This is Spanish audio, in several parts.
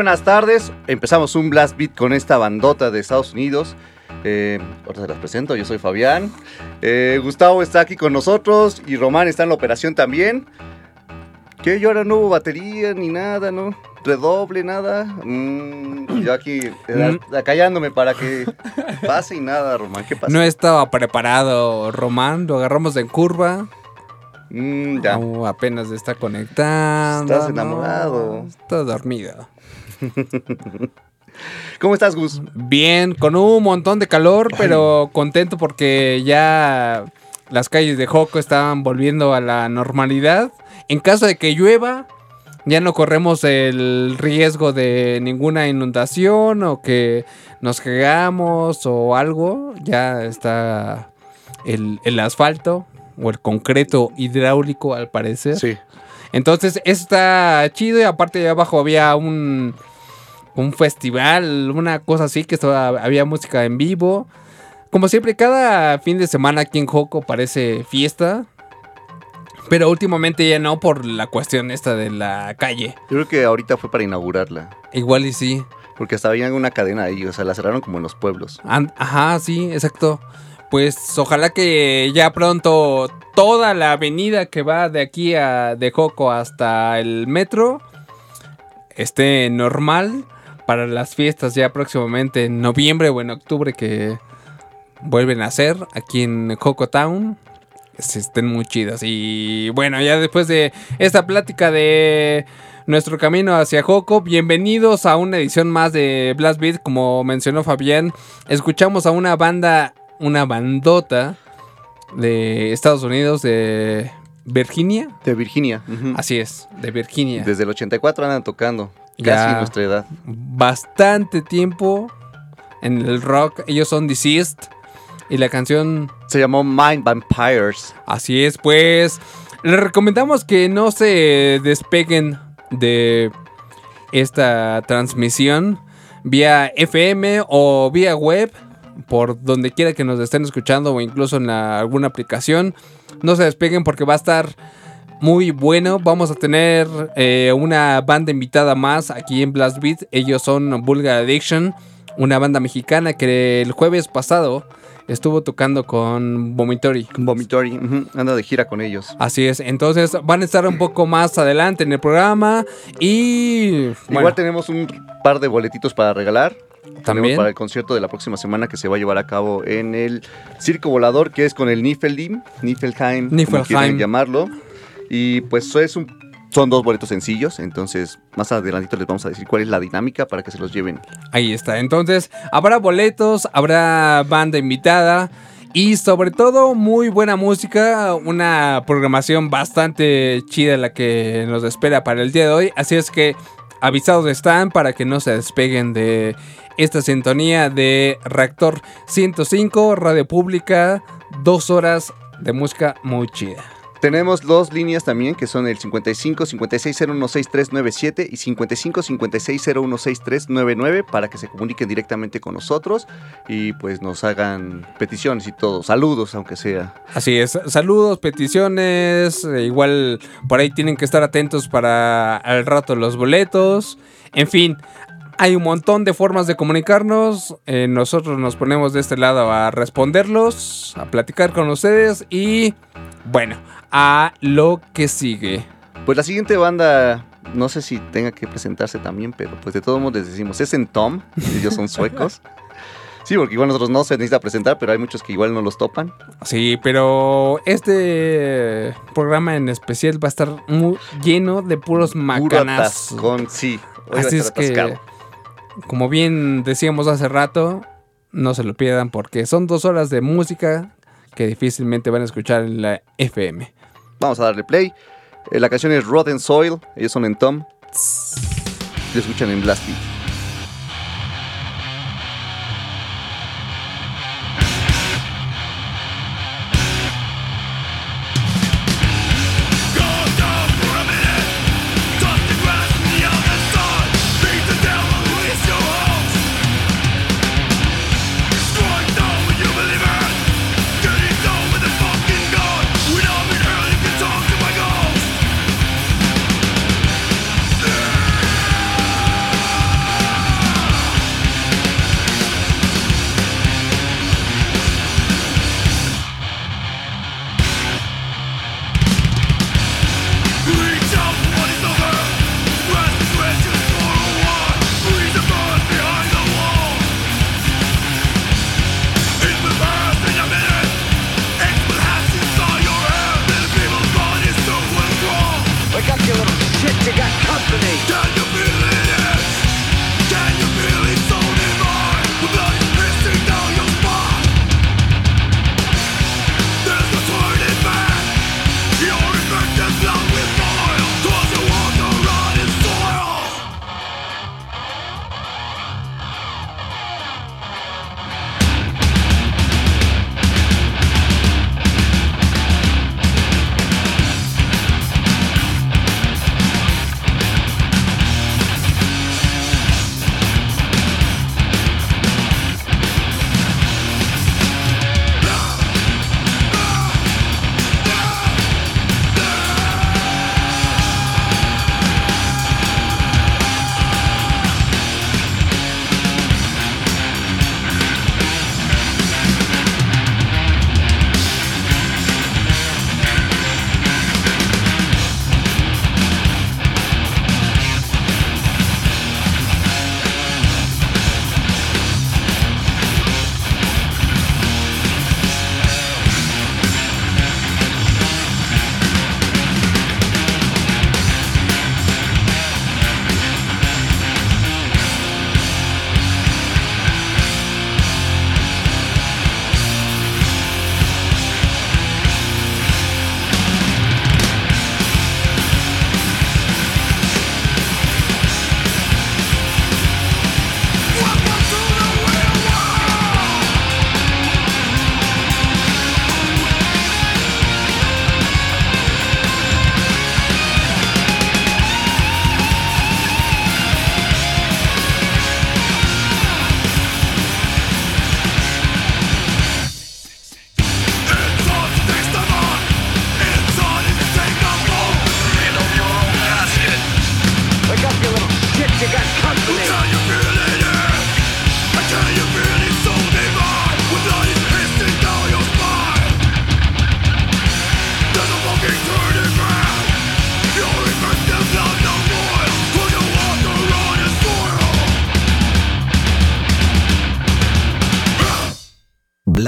Buenas tardes. Empezamos un Blast Beat con esta bandota de Estados Unidos. Eh, ahora se las presento, yo soy Fabián. Eh, Gustavo está aquí con nosotros y Román está en la operación también. Que yo ahora no hubo batería ni nada, ¿no? Redoble, nada. Mm, yo aquí eh, Mm. acallándome para que pase y nada, Román. ¿Qué pasa? No estaba preparado Román, lo agarramos en curva. Mm, ya. No, apenas está conectando. Estás no, enamorado. está dormido. ¿Cómo estás, Gus? Bien, con un montón de calor, pero contento porque ya las calles de Joco estaban volviendo a la normalidad. En caso de que llueva, ya no corremos el riesgo de ninguna inundación o que nos cagamos o algo. Ya está el, el asfalto o el concreto hidráulico al parecer. Sí. Entonces está chido y aparte de abajo había un, un festival, una cosa así, que estaba- había música en vivo. Como siempre, cada fin de semana aquí en Joco parece fiesta. Pero últimamente ya no por la cuestión esta de la calle. Yo creo que ahorita fue para inaugurarla. Igual y sí. Porque hasta había una cadena ahí, o sea, la cerraron como en los pueblos. An- Ajá, sí, exacto. Pues ojalá que ya pronto toda la avenida que va de aquí a de Joco hasta el metro esté normal para las fiestas ya próximamente en noviembre o en octubre que vuelven a hacer aquí en Joco Town. Estén muy chidas. Y bueno, ya después de esta plática de nuestro camino hacia Joco, bienvenidos a una edición más de Blast Beat. Como mencionó Fabián, escuchamos a una banda, una bandota de Estados Unidos, de Virginia. De Virginia. Así es, de Virginia. Desde el 84 andan tocando. Ya. Casi nuestra edad. Bastante tiempo en el rock. Ellos son Deceased. Y la canción Se llamó Mind Vampires. Así es, pues les recomendamos que no se despeguen de esta transmisión vía FM o vía web, por donde quiera que nos estén escuchando o incluso en la- alguna aplicación. No se despeguen porque va a estar muy bueno. Vamos a tener eh, una banda invitada más aquí en Blast Beat. Ellos son Vulgar Addiction, una banda mexicana que el jueves pasado estuvo tocando con Vomitory. Vomitory. ujú, Anda de gira con ellos. Así es, entonces van a estar un poco más adelante en el programa y bueno, Igual tenemos un par de boletitos para regalar. También para el concierto de la próxima semana que se va a llevar a cabo en el Circo Volador, que es con el Niflheim, Niflheim, como Niflheim. quieran llamarlo. Y pues son dos boletos sencillos, entonces más adelantito les vamos a decir cuál es la dinámica para que se los lleven. ahí está. Entonces habrá boletos, habrá banda invitada y sobre todo muy buena música, una programación bastante chida la que nos espera para el día de hoy. Así es que avisados están para que no se despeguen de esta sintonía de Reactor 105, Radio Pública, dos horas de música muy chida. Tenemos dos líneas también que son el 55 56016397 y 55 56016399 para que se comuniquen directamente con nosotros y pues nos hagan peticiones y todo. Saludos, aunque sea. Así es, saludos, peticiones, eh, igual por ahí tienen que estar atentos para al rato los boletos, en fin, hay un montón de formas de comunicarnos, eh, nosotros nos ponemos de este lado a responderlos, a platicar con ustedes y bueno, a lo que sigue. Pues la siguiente banda, no sé si tenga que presentarse también, pero pues de todos modos les decimos, es en Tom, ellos son suecos. Sí, porque igual nosotros no se necesita presentar, pero hay muchos que igual no los topan. Sí, pero este programa en especial va a estar muy lleno de puros Puro macanazos. atascón, sí. Hoy va a Así es que, como bien decíamos hace rato, no se lo pierdan porque son dos horas de música que difícilmente van a escuchar en la FM. Vamos a darle play. Eh, la canción es Rotten Soil, ellos son en Tom. Lo escuchan en Blast Beat.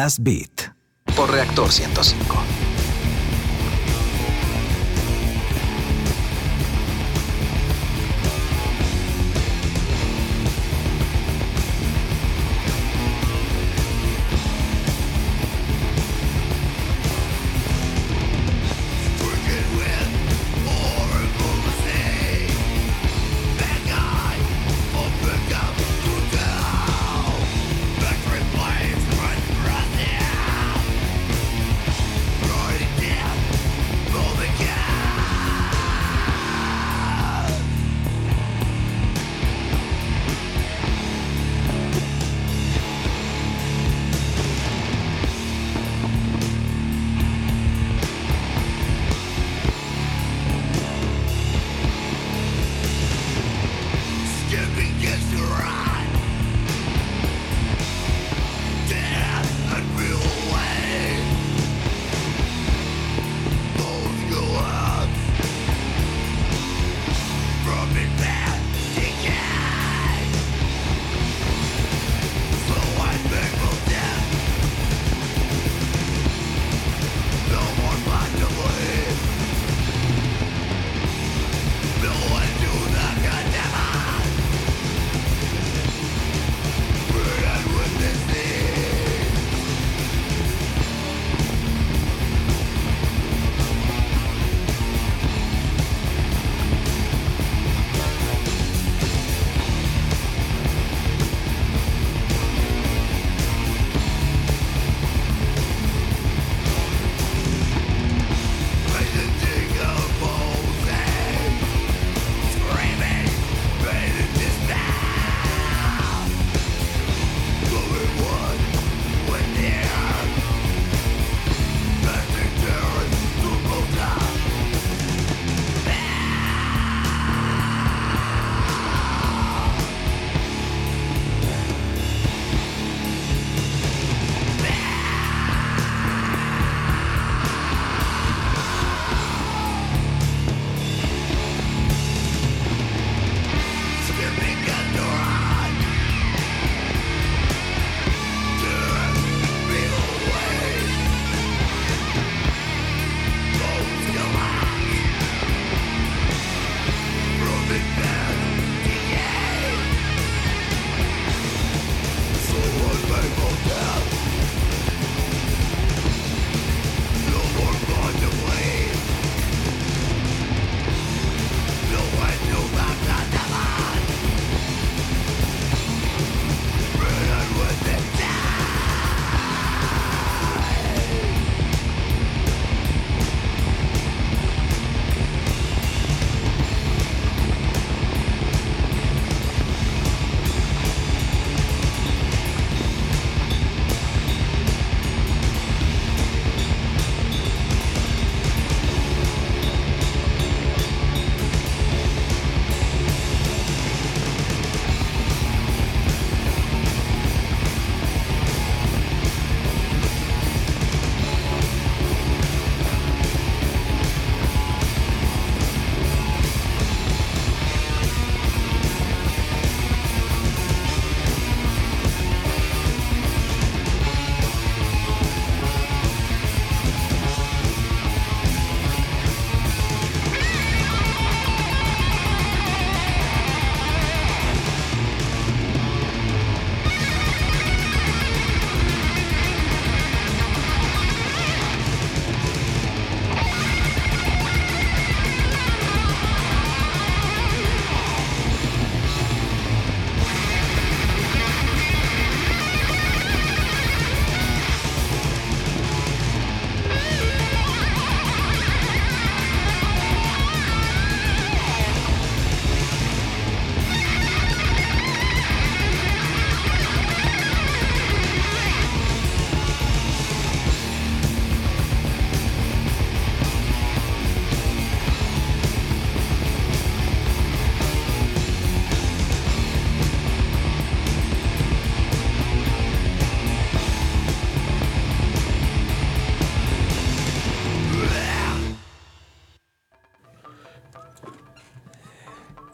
Blast Beat por Reactor 105.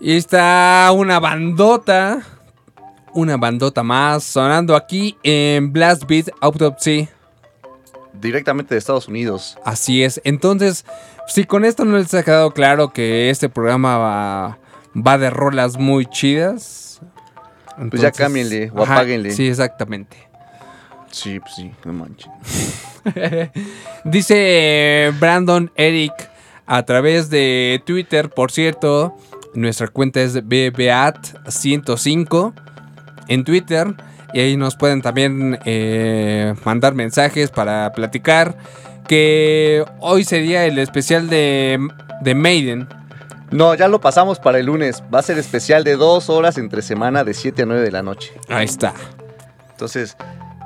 Y está una bandota. una bandota más sonando aquí en Blast Beat Autopsy. Directamente de Estados Unidos. Así es. Entonces, si con esto no les ha quedado claro que este programa va, va de rolas muy chidas. Pues ya cámbienle o apáguenle. Sí, exactamente. Sí, pues sí, no manches. Dice Brandon Eric a través de Twitter, por cierto, nuestra cuenta es BBAT105 en Twitter. Y ahí nos pueden también eh, mandar mensajes para platicar. Que hoy sería el especial de, de Maiden. No, ya lo pasamos para el lunes. Va a ser especial de dos horas entre semana de 7 a 9 de la noche. Ahí está. Entonces,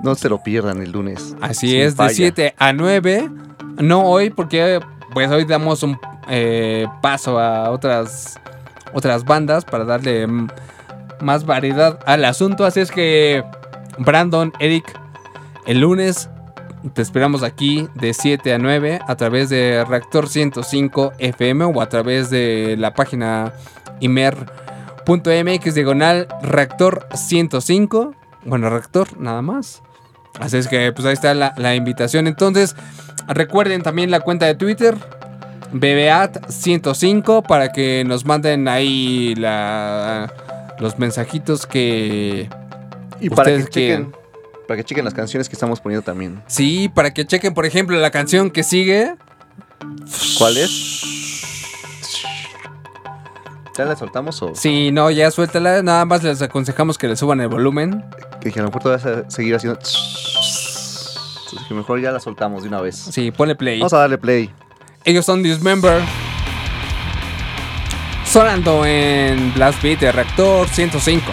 no se lo pierdan el lunes. Así es, falla. de 7 a 9. No hoy, porque pues hoy damos un eh, paso a otras, otras bandas para darle más variedad al asunto. Así es que, Brandon, Eric, el lunes te esperamos aquí de 7 a 9 a través de Reactor 105 FM o a través de la página imer.mx diagonal Reactor 105. Bueno, Reactor, nada más. Así es que pues ahí está la, la invitación. Entonces, recuerden también la cuenta de Twitter, BBAT105, para que nos manden ahí la, los mensajitos que... Y para que chequen, para que chequen las canciones que estamos poniendo también. Sí, para que chequen, por ejemplo, la canción que sigue. ¿Cuál es? ¿Ya la soltamos o...? Sí, no, ya suéltala. Nada más les aconsejamos que le suban el volumen. Que, que a lo mejor te vas a seguir haciendo... Entonces que mejor ya la soltamos de una vez. Sí, ponle play. Vamos a darle play. Ellos son Dismember. Sonando en Blast Beat de Reactor 105.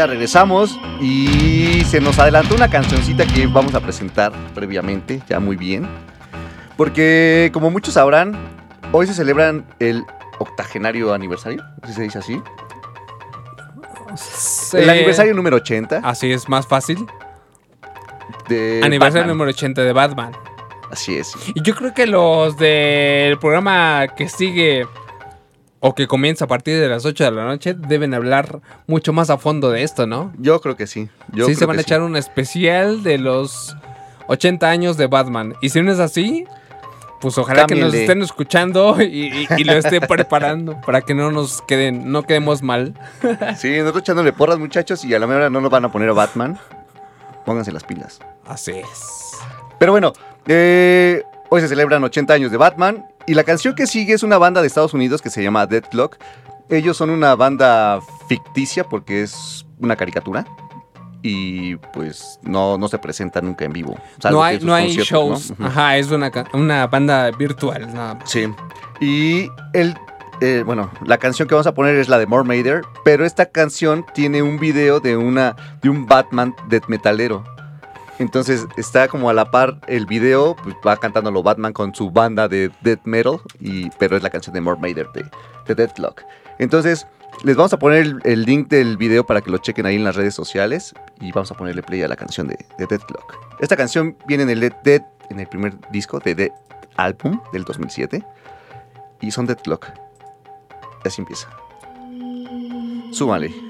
Ya regresamos y se nos adelantó una cancioncita que vamos a presentar previamente, ya muy bien. Porque como muchos sabrán, hoy se celebran el octogenario aniversario, si se dice así. El aniversario número 80 Así es más fácil. de aniversario Batman. número 80 de Batman. Así es. Y yo creo que los del programa que sigue o que comienza a partir de las 8 de la noche deben hablar mucho más a fondo de esto, ¿no? Yo creo que sí. Yo sí, creo se van a echar un especial de los 80 años de Batman. Y si no es así, pues ojalá que nos estén escuchando y, y- y lo estén preparando para que no nos queden, no quedemos mal. Sí, nosotros echándole porras, muchachos, y a la mera no nos van a poner a Batman. Pónganse las pilas. Así es. Pero bueno, eh, hoy se celebran 80 años de Batman. Y la canción que sigue es una banda de Estados Unidos que se llama Deadlock. Ellos son una banda ficticia porque es una caricatura. Y pues no, no se presenta nunca en vivo. No hay, no hay shows. Ajá, es una, una banda virtual. Sí. Y el, eh, bueno, la canción que vamos a poner es la de Mermaider, pero esta canción tiene un video de una de un Batman death metalero. Entonces está como a la par el video, pues va cantándolo Batman con su banda de death metal, y, pero es la canción de Mermaider de, de Deathlock. Entonces les vamos a poner el, link del video para que lo chequen ahí en las redes sociales y vamos a ponerle play a la canción de, de Deathlock. Esta canción viene en el Dead, en el primer disco de Dead Album del 2007 y son Deadlock. Y así empieza. Súmale.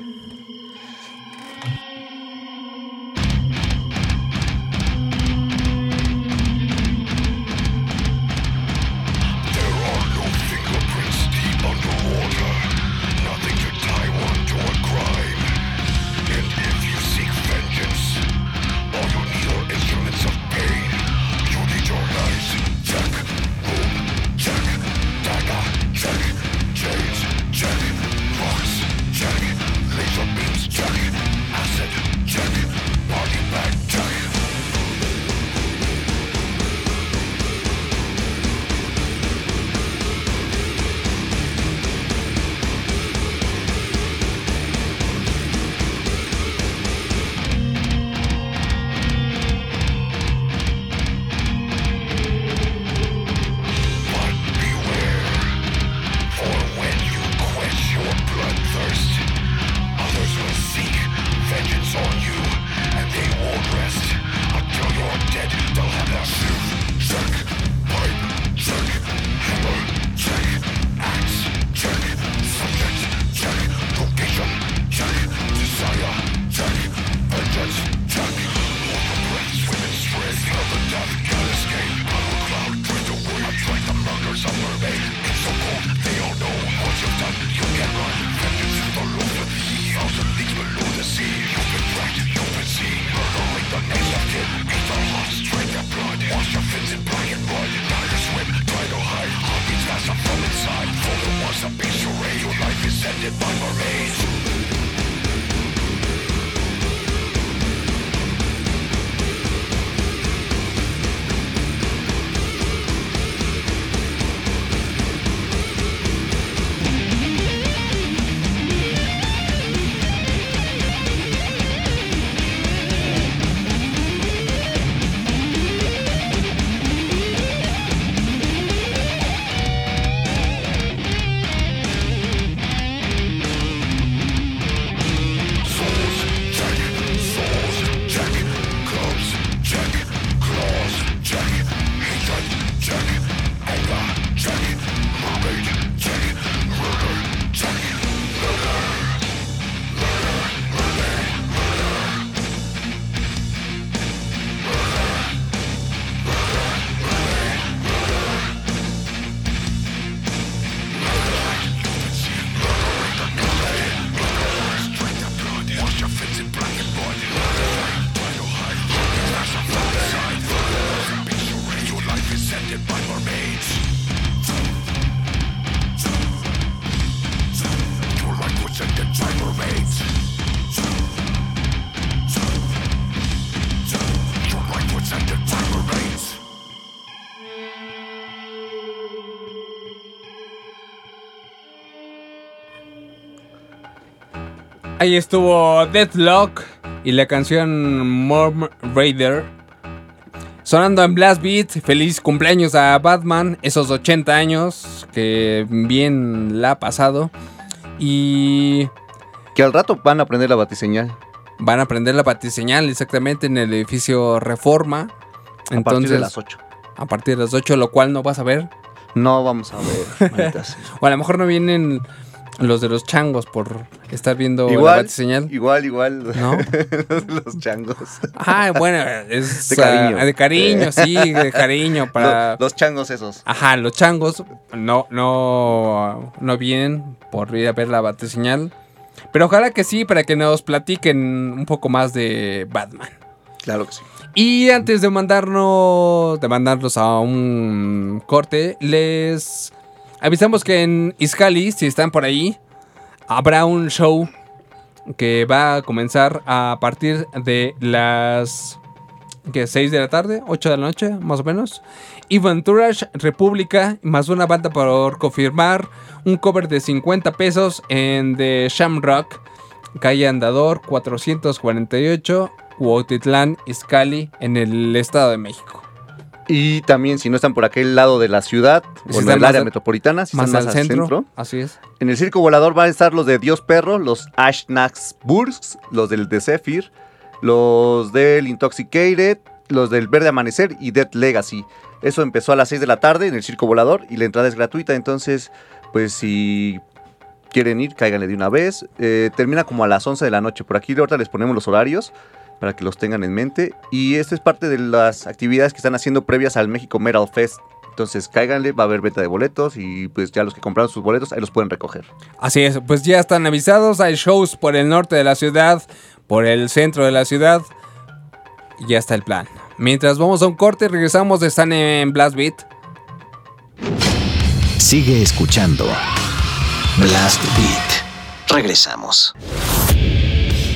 Ahí estuvo Deathlock y la canción Morm Raider. Sonando en Blast Beat, feliz cumpleaños a Batman, esos 80 años que bien la ha pasado. Y Que al rato van a aprender la batiseñal. van a prender la batiseñal exactamente en el edificio Reforma. A partir de las 8. a partir de las 8, lo cual no vas a ver. No vamos a ver. O a lo mejor no vienen los de los changos por estar viendo la igual, batiseñal. igual, igual. ¿No? los changos. Ah, bueno, es De cariño. de cariño, sí, de cariño para Los, los changos esos. Ajá, los changos no no no vienen por ir a ver la batiseñal. Pero ojalá que sí para que nos platiquen un poco más de Batman. Claro que sí. Y antes de mandarnos, de mandarnos a un corte, les avisamos que en Iscali, si están por ahí, habrá un show que va a comenzar a partir de las ¿qué? 6 de la tarde, 8 de la noche, más o menos. Y Venturage República, más una banda por confirmar, un cover de 50 pesos en The Shamrock, calle Andador 448, Huautitlán, Izcalli, en el Estado de México. Y también, si no están por aquel lado de la ciudad, Si o en el área al- metropolitana, si más están al más centro, Así es. En el circo volador van a estar los de Dios Perro, los Ashnaxburgs, los del de Zephyr, los del Intoxicated, los del Verde Amanecer y Dead Legacy. Eso empezó a las 6 de la tarde en el circo volador y la entrada es gratuita, entonces, pues si quieren ir, cáiganle de una vez. Eh, termina como a las 11 de la noche. Por aquí ahorita les ponemos los horarios para que los tengan en mente. Y esto es parte de las actividades que están haciendo previas al México Metal Fest. Entonces cáiganle, va a haber venta de boletos y pues ya los que compraron sus boletos ahí los pueden recoger. Así es, pues ya están avisados. Hay shows por el norte de la ciudad, por el centro de la ciudad. Y ya está el plan. Mientras vamos a un corte, regresamos. Están en Blast Beat. Sigue escuchando Blast Beat. Regresamos.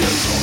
Yes. sir.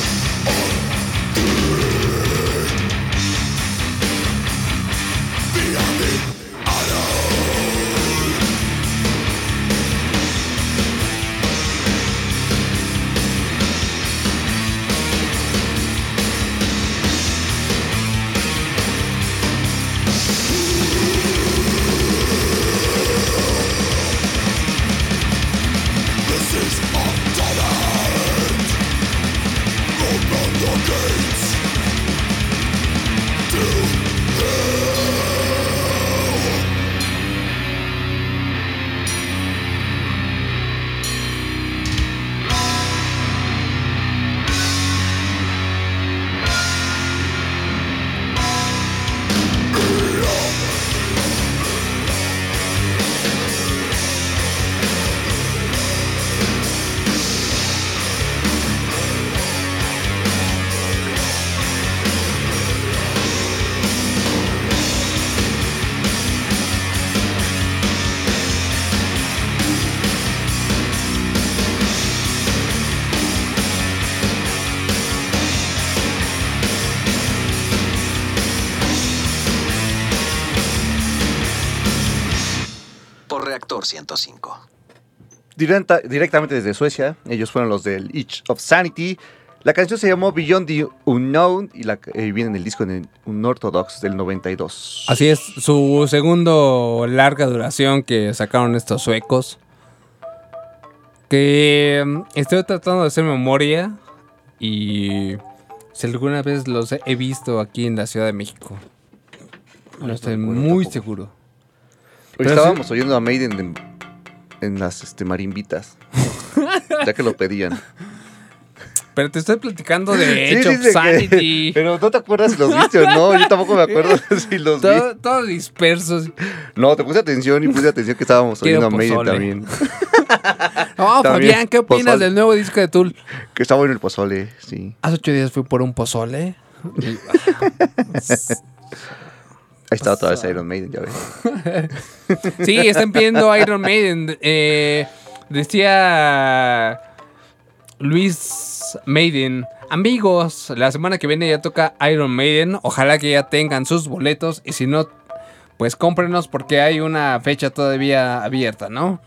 105. Directa- directamente desde Suecia. Ellos fueron los del Itch of Sanity. La canción se llamó Beyond the Unknown y la, eh, viene en el disco en Unorthodox del 92. Así es, su segundo larga duración que sacaron estos suecos. Que mm, estoy tratando de hacer memoria y si alguna vez los he visto aquí en la Ciudad de México. No estoy muy seguro. Hoy estábamos oyendo a Maiden en, en las este, marimbitas. ya que lo pedían. Pero te estoy platicando de Sí, Age of que- Sanity. pero no te acuerdas si los viste o no. Yo tampoco me acuerdo si los vi. Todo, todo dispersos. No, te puse atención y puse atención que estábamos Quiero oyendo a Maiden también. No, También, Fabián, ¿qué opinas pozole. del nuevo disco de Tool? Que estaba en el pozole, sí. Hace ocho días fui por un pozole. Ahí está otra vez Iron Maiden, ya ves. Sí, están pidiendo Iron Maiden. Eh, decía Luis Maiden. Amigos, la semana que viene ya toca Iron Maiden. Ojalá que ya tengan sus boletos. Y si no, pues cómprenos porque hay una fecha todavía abierta, ¿no?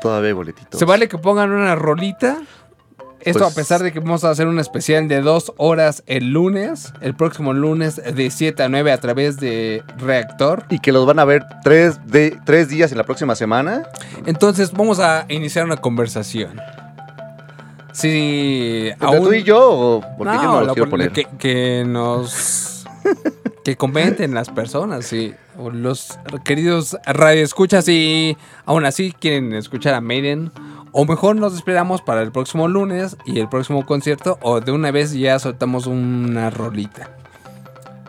Todavía hay boletitos. ¿Se vale que pongan una rolita? Esto Pues- a pesar de que vamos a hacer un especial de dos horas el lunes, el próximo lunes de 7 a 9 a través de Reactor. Y que los van a ver tres, de, tres días en la próxima semana. Entonces vamos a iniciar una conversación. Sí, ¿Entre tú y yo o porque yo no los quiero poner? Que, que nos... que comenten las personas, sí. O los queridos radioescuchas y aún así quieren escuchar a Maiden. O mejor nos esperamos para el próximo lunes y el próximo concierto. O de una vez ya soltamos una rolita.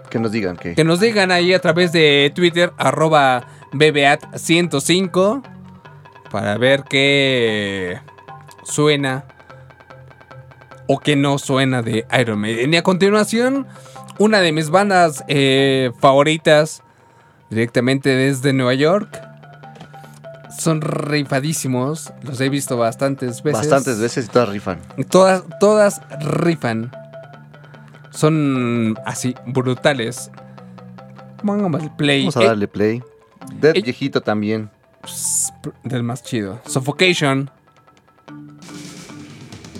Que nos digan que... Que nos digan ahí a través de Twitter, arroba BBAT105, para ver qué suena o qué no suena de Iron Maiden. Y a continuación, una de mis bandas eh, favoritas, directamente desde Nueva York. Son rifadísimos, los he visto bastantes veces. Bastantes veces y todas rifan. Todas, todas rifan. Son así, brutales. Pongamos el play. Vamos a Eh, darle play. Dead eh. viejito también. Del más chido. Suffocation.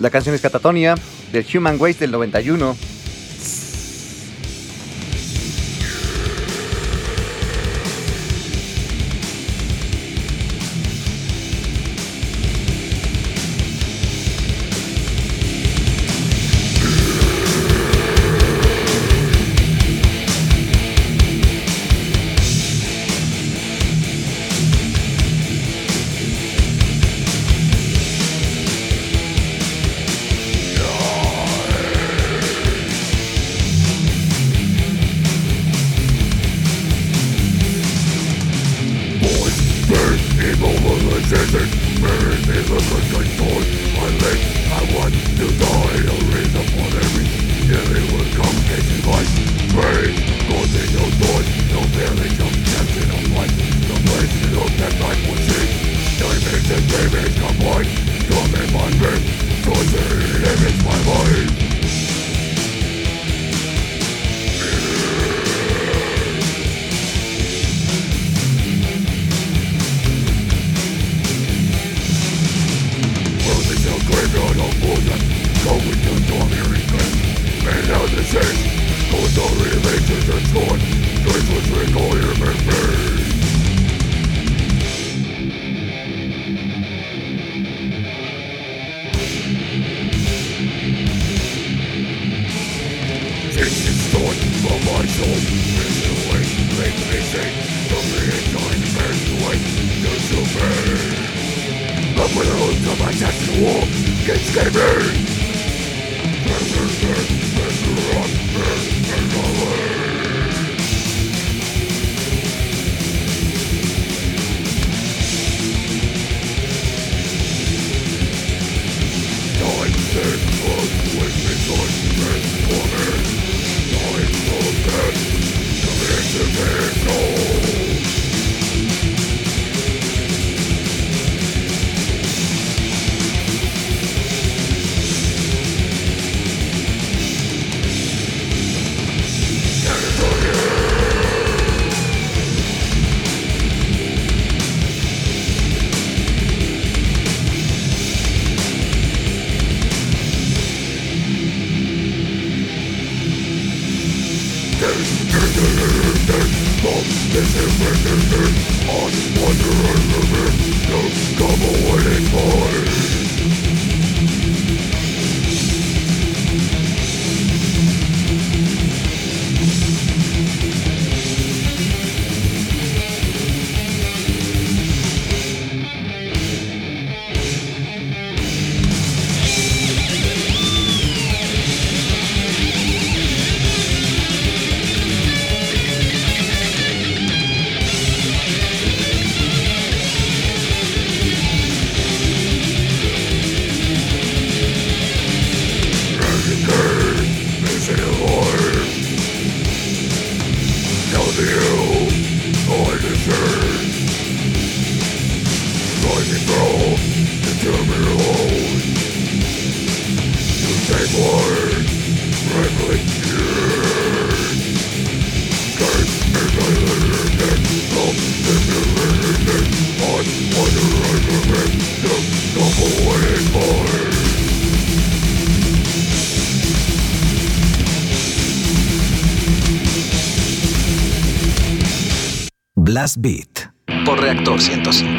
La canción es Catatonia del Human Waste del 91. Blast Beat por Reactor 105.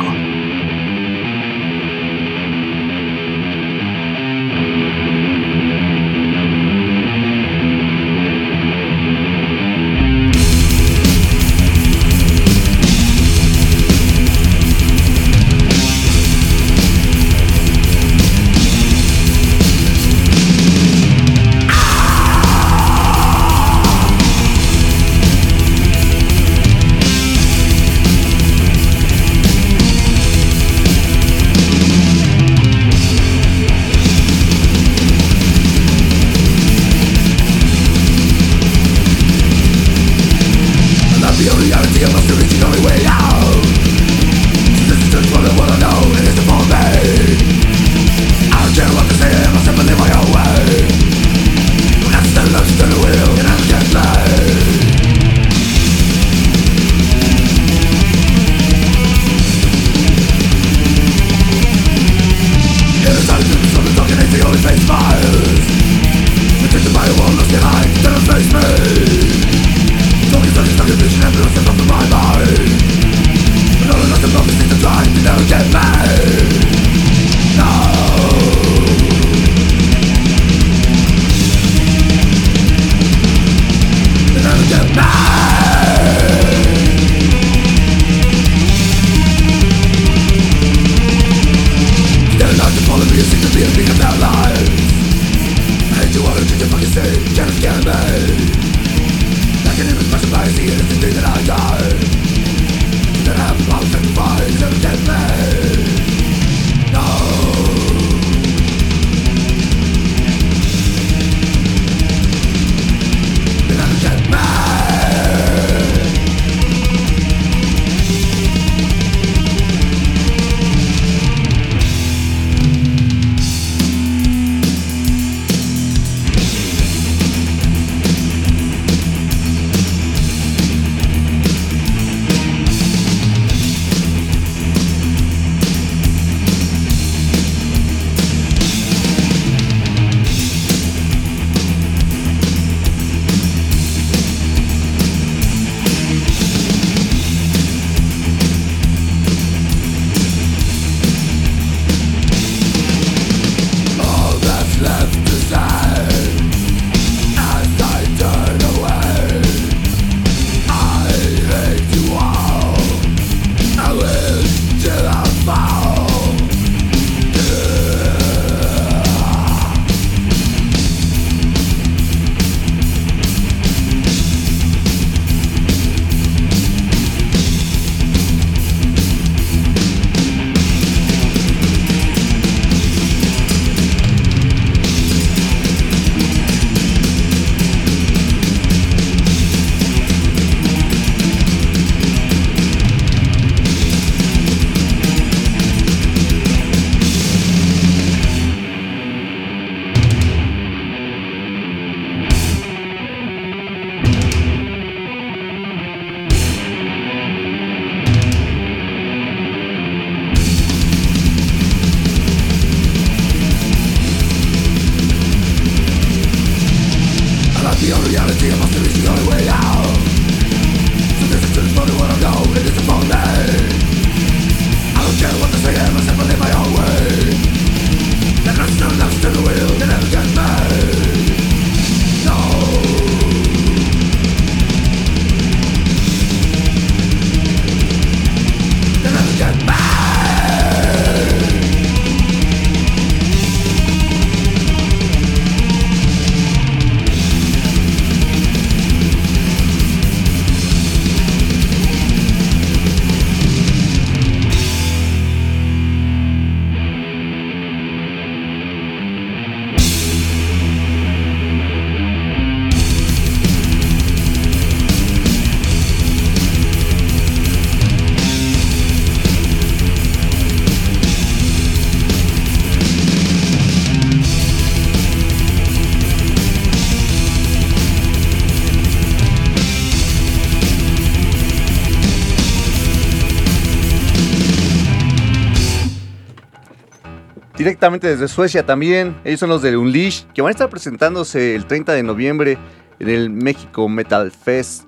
Directamente desde Suecia también. Ellos son los de Unleash, que van a estar presentándose el 30 de noviembre en el México Metal Fest,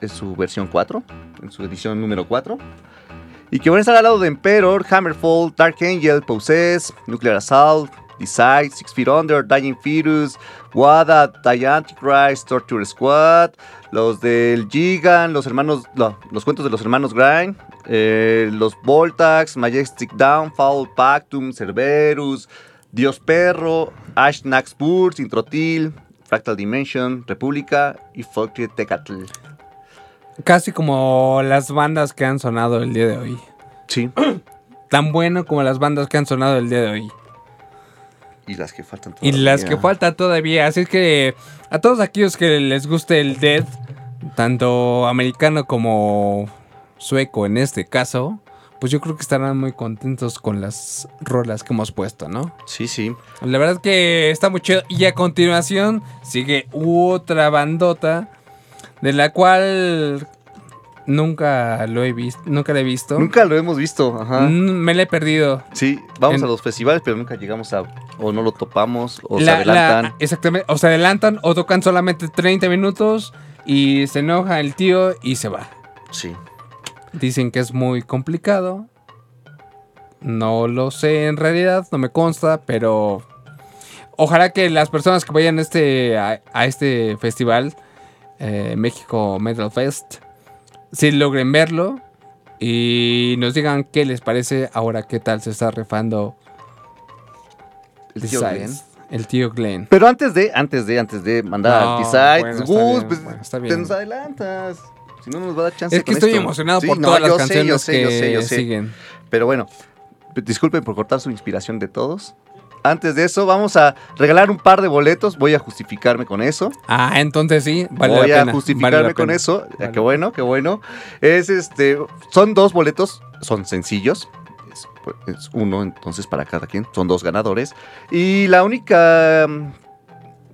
es su versión 4, en su edición número 4. Y que van a estar al lado de Emperor, Hammerfall, Dark Angel, Possess, Nuclear Assault, Decide, Six Feet Under, Dying Fetus, Wada, Die Antichrist, Torture Squad, los del Gigan, los hermanos, no, los cuentos de los hermanos Grind, eh, los Voltax, Majestic Downfall, Pactum, Cerberus, Dios Perro, Ash Naxpur, Sintrotil, Fractal Dimension, República y Folktree Tecatl. Casi como las bandas que han sonado el día de hoy. Sí. Tan bueno como las bandas que han sonado el día de hoy. Y las que faltan Y las que todavía. faltan todavía. Así es que a todos aquellos que les guste el death, tanto americano como sueco en este caso, pues yo creo que estarán muy contentos con las rolas que hemos puesto, ¿no? Sí, sí. La verdad que está muy chido. Y a continuación sigue otra bandota de la cual nunca lo he visto, nunca la he visto. Nunca lo hemos visto. Ajá. Mm, Me la he perdido. Sí, vamos En- a los festivales, pero nunca llegamos a. O no lo topamos, o se La- adelantan. la- exactamente. O se adelantan o tocan solamente 30 minutos y se enoja el tío y se va. Sí. Dicen que es muy complicado. No lo sé en realidad, no me consta, pero ojalá que las personas que vayan a este, a, a este festival, eh, México Metal Fest, sí logren verlo y nos digan qué les parece ahora qué tal se está refando El tío Glenn. el tío Glenn. Pero antes de, antes de, antes de mandar No, al bueno, Gus, pues bueno, te nos adelantas. Si no nos va a dar chance Es que con estoy esto. emocionado Sí, por no, todas las canciones yo sé, yo que sé, yo sé. siguen. Pero bueno, disculpen por cortar su inspiración de todos. Antes de eso, vamos a regalar un par de boletos. Voy a justificarme con eso. Ah, entonces sí, vale Voy la a pena. justificarme vale la con eso. Vale. Qué bueno, qué bueno. Es este, son dos boletos, son sencillos. Es, pues, es uno entonces para cada quien. Son dos ganadores. Y la única,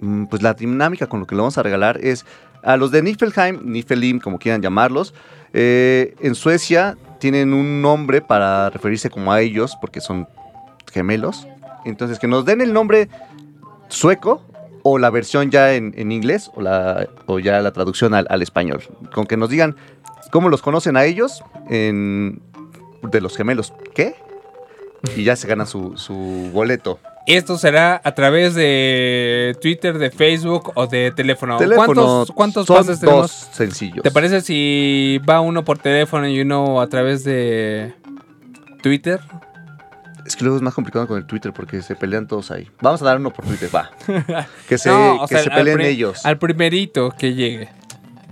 mm, pues la dinámica con lo que le vamos a regalar es a los de Niflheim, Niflheim, como quieran llamarlos. eh, en Suecia tienen un nombre para referirse como a ellos porque son gemelos. Entonces que nos den el nombre sueco o la versión ya en, inglés o ya la traducción al, al español. Con que nos digan cómo los conocen a ellos en, de los gemelos. ¿Qué? Y ya se gana su, su boleto. Esto será a través de Twitter, de Facebook o de teléfono. Teléfono, ¿Cuántos, cuántos son pases tenemos? dos sencillos. ¿Te parece si va uno por teléfono y uno a través de Twitter? Es que luego es más complicado con el Twitter porque se pelean todos ahí. Vamos a dar uno por Twitter, va. Que se, No, o que sea, se al peleen ellos. Al primerito que llegue.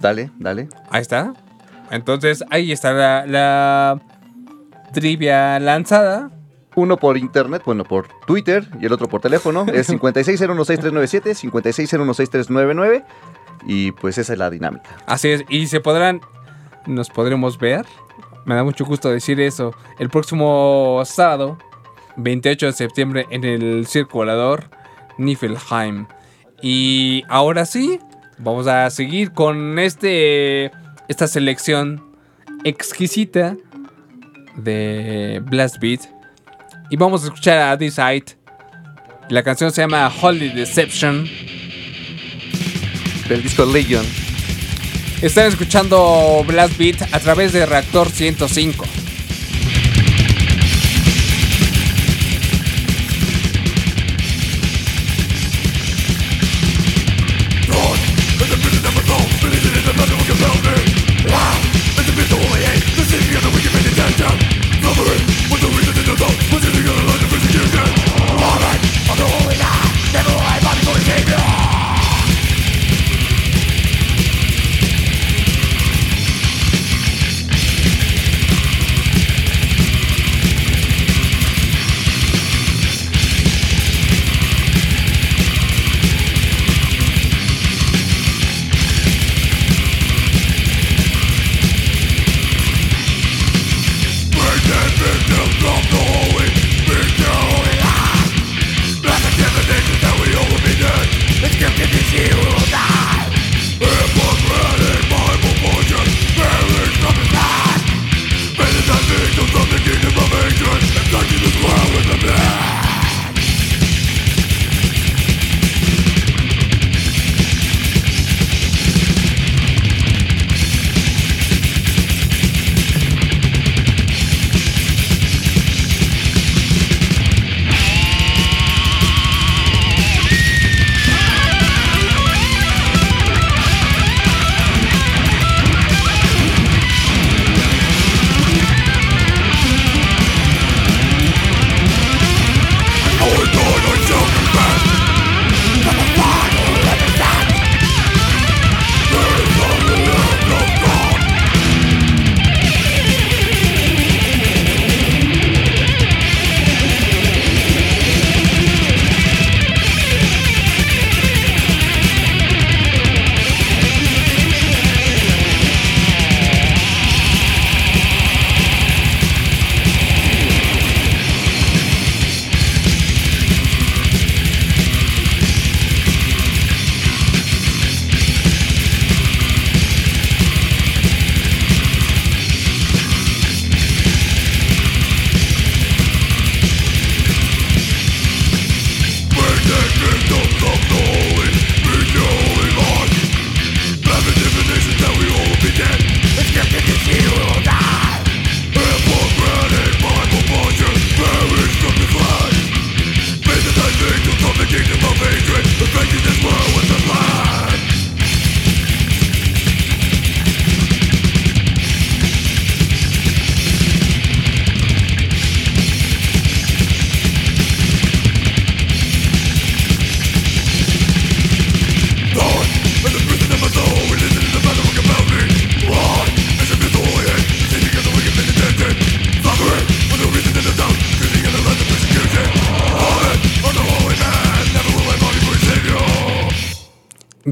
Dale, dale. Ahí está. Entonces ahí está la, la trivia lanzada. Uno por internet, bueno, por Twitter y el otro por teléfono. Es 56016397, 56016399. Y pues esa es la dinámica. Así es. Y se podrán. Nos podremos ver. Me da mucho gusto decir eso. El próximo sábado, 28 de septiembre, en el Circo Volador Niflheim. Y ahora sí, vamos a seguir con este. Esta selección exquisita de Blast Beat. Y vamos a escuchar a Decide. La canción se llama Holy Deception. Del disco Legion. Están escuchando Blast Beat a través de Reactor 105.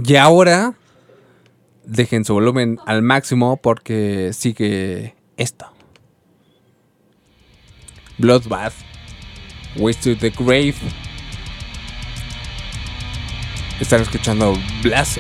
Y ahora dejen su volumen al máximo porque sigue esto. Bloodbath. Ways to the Grave. Están escuchando Blast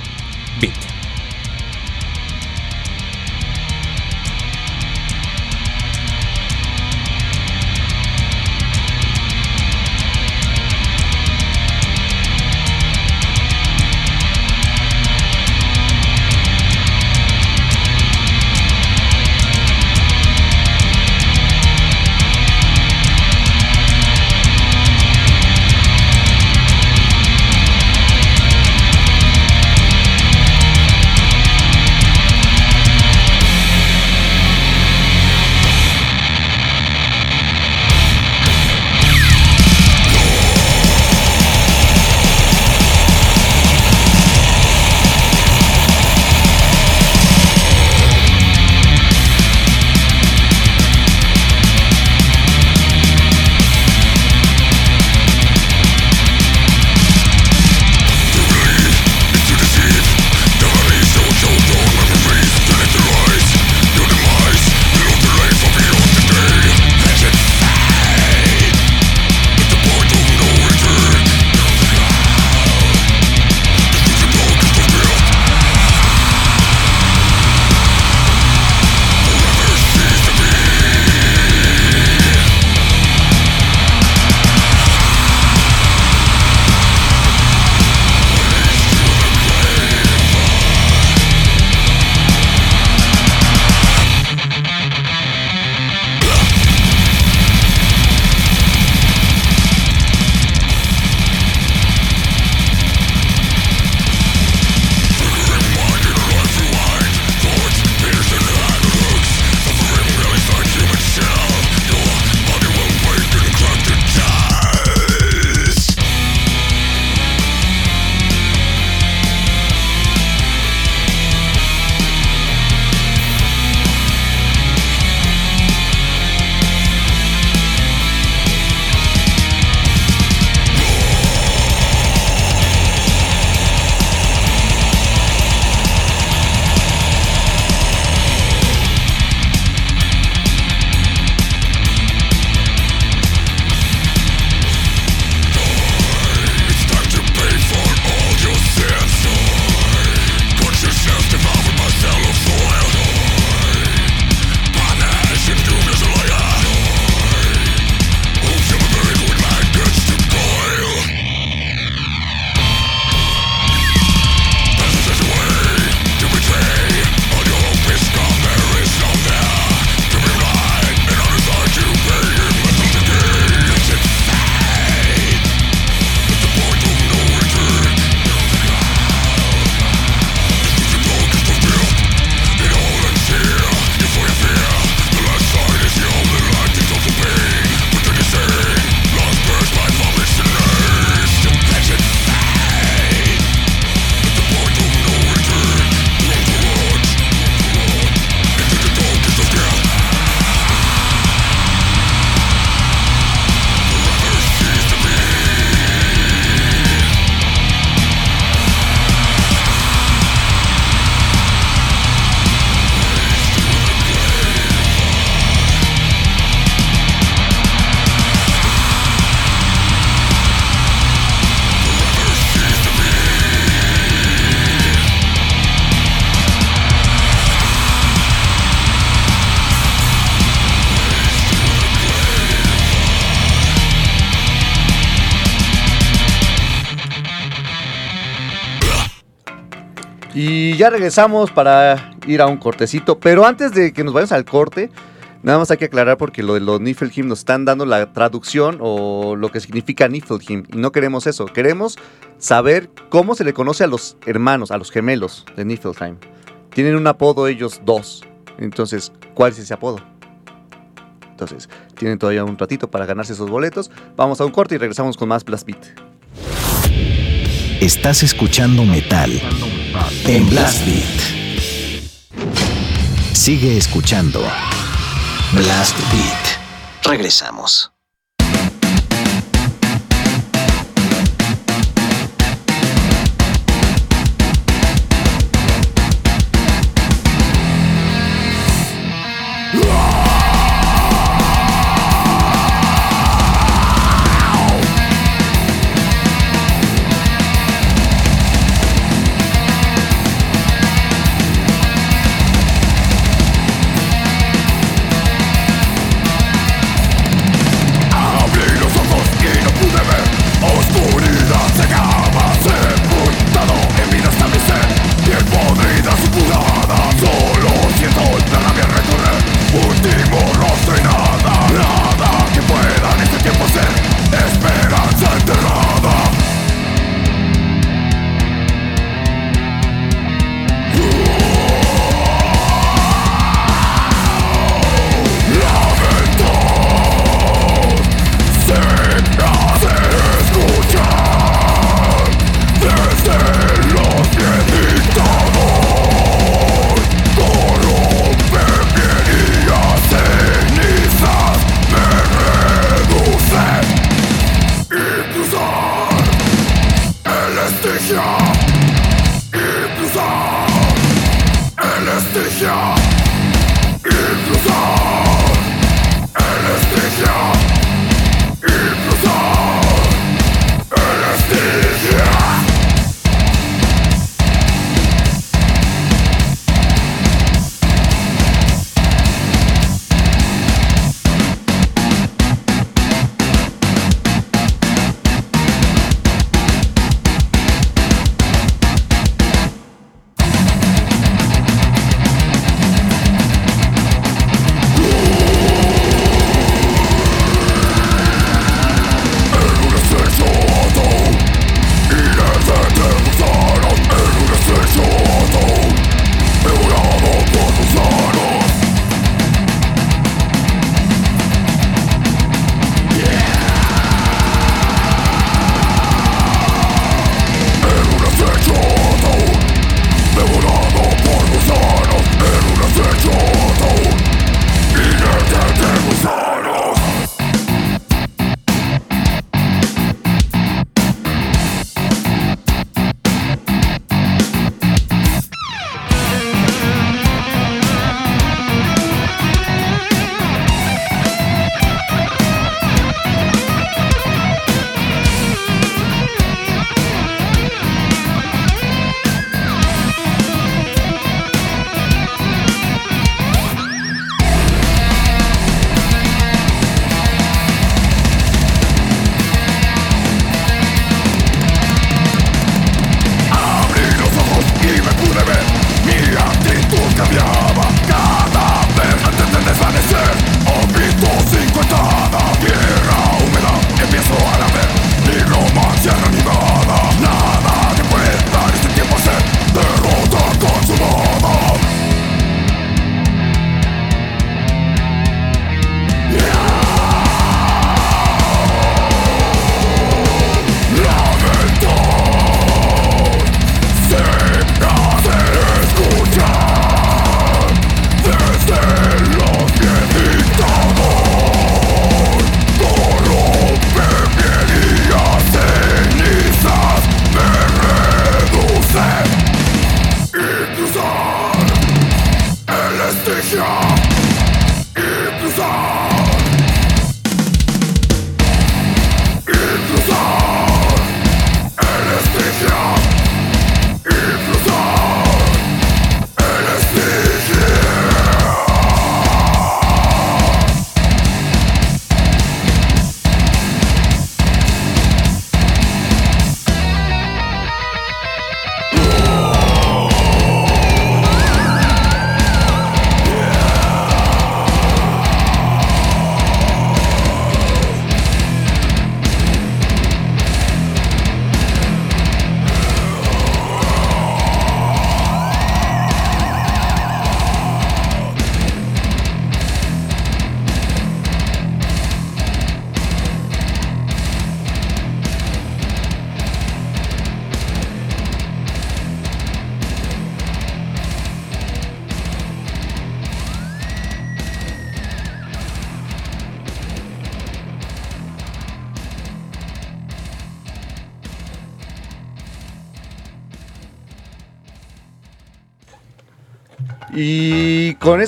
Ya regresamos para ir a un cortecito. Pero antes de que nos vayamos al corte, nada más hay que aclarar porque lo de los Niflheim nos están dando la traducción o lo que significa Niflheim. Y no queremos eso. Queremos saber cómo se le conoce a los hermanos, a los gemelos de Niflheim. Tienen un apodo ellos dos. Entonces, ¿cuál es ese apodo? Entonces, tienen todavía un ratito para ganarse esos boletos. Vamos a un corte y regresamos con más Blast Beat. Estás escuchando metal en Blast Beat. Sigue escuchando Blast Beat. Regresamos.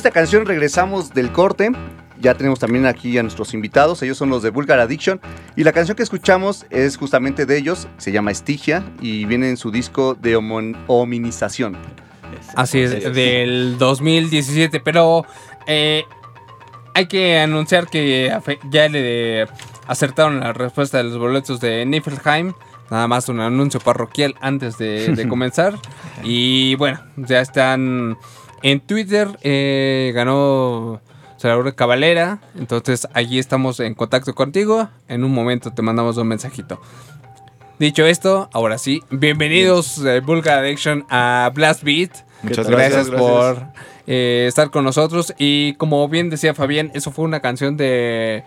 Esta canción regresamos del corte. Ya tenemos también aquí a nuestros invitados. Ellos son los de Vulgar Addiction. Y la canción que escuchamos es justamente de ellos. Se llama Estigia y viene en su disco de hominización. Así es, del 2017. Pero eh, hay que anunciar que ya le acertaron la respuesta de los boletos de Niflheim. Nada más un anuncio parroquial antes de, de comenzar. Y bueno, ya están en Twitter. eh, ganó Salvador Cabalera. Entonces allí estamos en contacto contigo. En un momento te mandamos un mensajito. Dicho esto, ahora sí, bienvenidos eh, Vulgar Addiction a Blast Beat. Muchas Gracias, gracias, por eh, estar con nosotros. Y como bien decía Fabián, eso fue una canción de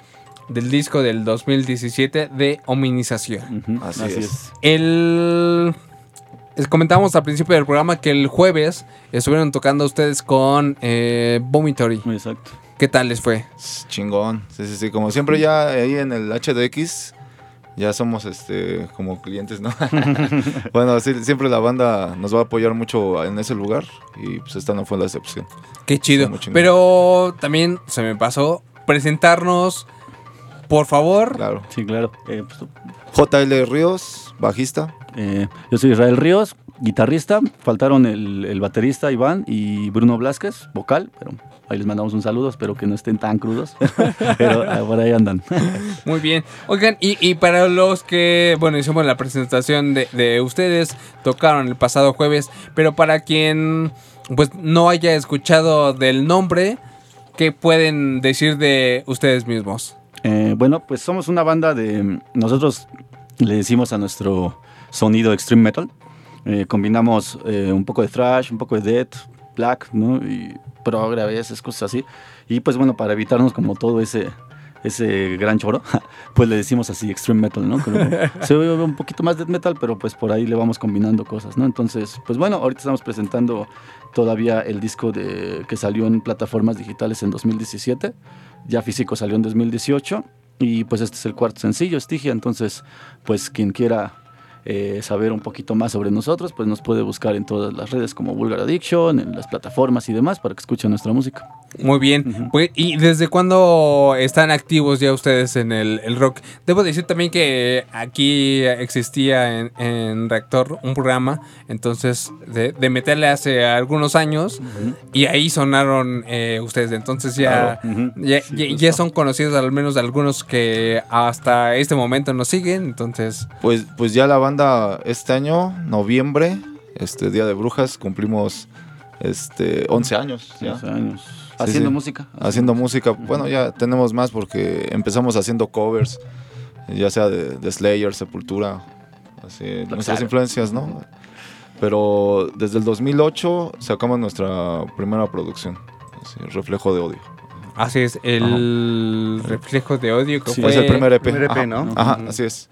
del disco del 2017 de Hominización. Así Así, es. es. El les comentamos al principio del programa que el jueves estuvieron tocando ustedes con eh, Vomitory. Exacto. ¿Qué tal les fue? Chingón. Sí, sí, sí. Como siempre ya ahí en el HDX ya somos este como clientes, ¿no? bueno, sí, siempre la banda nos va a apoyar mucho en ese lugar y pues esta no fue la excepción. Qué chido. Pero también se me pasó presentarnos, por favor. Claro. Sí, claro. Eh, pues, JL Ríos, bajista. Eh, yo soy Israel Ríos, guitarrista. Faltaron el, el baterista Iván y Bruno Blasquez, vocal, pero ahí les mandamos un saludo. Espero que no estén tan crudos. pero eh, por ahí andan. Muy bien. Oigan, y, y para los que, bueno, hicimos la presentación de, de ustedes, tocaron el pasado jueves, pero para quien pues no haya escuchado del nombre, ¿qué pueden decir de ustedes mismos? Eh, bueno, pues somos una banda de... Nosotros le decimos a nuestro sonido extreme metal. Eh, combinamos eh, un poco de thrash, un poco de death, black, ¿no? Y progre a veces, cosas así. Y pues bueno, para evitarnos como todo ese, ese gran choro, pues le decimos así extreme metal, ¿no? Como- se oye un poquito más death metal, pero pues por ahí le vamos combinando cosas, ¿no? Entonces, pues bueno, ahorita estamos presentando todavía el disco de, que salió en plataformas digitales en 2017. Ya físico salió en 2018. Y pues este es el cuarto sencillo, Estigia. Entonces, pues quien quiera eh, saber un poquito más sobre nosotros, pues nos puede buscar en todas las redes como Vulgar Addiction, en las plataformas y demás para que escuchen nuestra música. Muy bien. Pues, ¿Y desde cuándo están activos ya ustedes en el, el rock? Debo decir también que aquí existía en, en Reactor un programa, entonces, de, de meterle hace algunos años, y ahí sonaron eh, ustedes. Entonces ya, Ujú. ya, Sí, ya- justo. ya son conocidos al menos algunos que hasta este momento nos siguen. Entonces, Pues, pues ya la banda este año, noviembre, este Día de Brujas, cumplimos este 11 años ya. 11 años. Haciendo sí. música. Haciendo música. Bueno, ya tenemos más porque empezamos haciendo covers, ya sea de, de Slayer, Sepultura, así, nuestras Claro. influencias, ¿no? Pero desde el 2008 sacamos nuestra primera producción, así, Reflejo de Odio. así es, el reflejo de odio que Sí, fue es el primer EP. primer EP, Ajá, ¿no? Ajá, así es.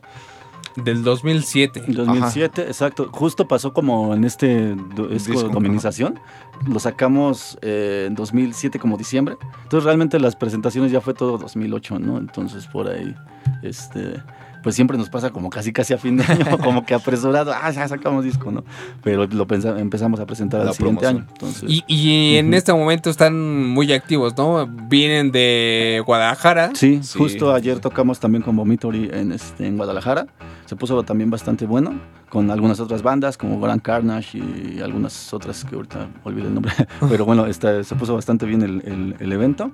Del 2007. En 2007, exacto. Justo pasó como en este disco de Dominización. Lo sacamos eh, en 2007 como diciembre. Entonces realmente las presentaciones ya fue todo 2008, ¿no? Entonces por ahí este, pues siempre nos pasa como casi casi a fin de año, como que apresurado, ah, ya sacamos disco, ¿no? Pero lo pensa- empezamos a presentar al siguiente promoción. año. Entonces, Y, y en Ujú. este momento están muy activos, ¿no? Vienen de Guadalajara. Sí, Sí, justo ayer tocamos también con Vomitory en, este, en Guadalajara. Se puso también bastante bueno, con algunas otras bandas como Grand Carnage y algunas otras que ahorita olvidé el nombre. Pero bueno, está- se puso bastante bien el, el- evento.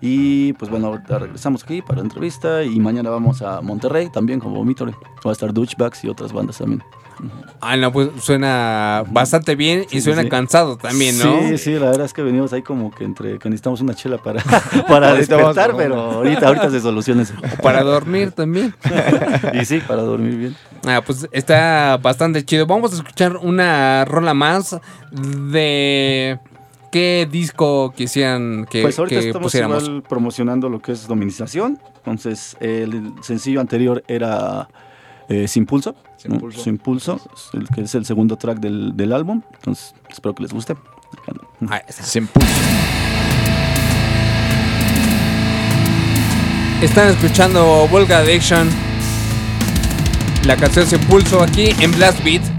Y pues bueno, ahorita regresamos aquí para la entrevista y mañana vamos a Monterrey también con Vomitory. Va a estar Douchebags y otras bandas también. Ah, no, pues suena bastante bien y Sí, suena sí. cansado también, ¿no? Sí, sí, la verdad es que venimos ahí como que entre que necesitamos una chela para, para despertar, pero ahorita, ahorita se soluciona eso. Para dormir también. Y sí, para dormir bien. Ah, pues está bastante chido. Vamos a escuchar una rola más de qué disco quisieran que, pues ahorita que estamos pusiéramos. igual promocionando lo que es dominización. Entonces, el sencillo anterior era eh, Sin Pulso. Sin ¿no? Pulso. Sin Pulso, es el, que es el segundo track del, del álbum. Entonces, espero que les guste. Ah, está. Sin pulso. Están escuchando Volga Addiction. La canción Sin Pulso aquí en Blast Beat.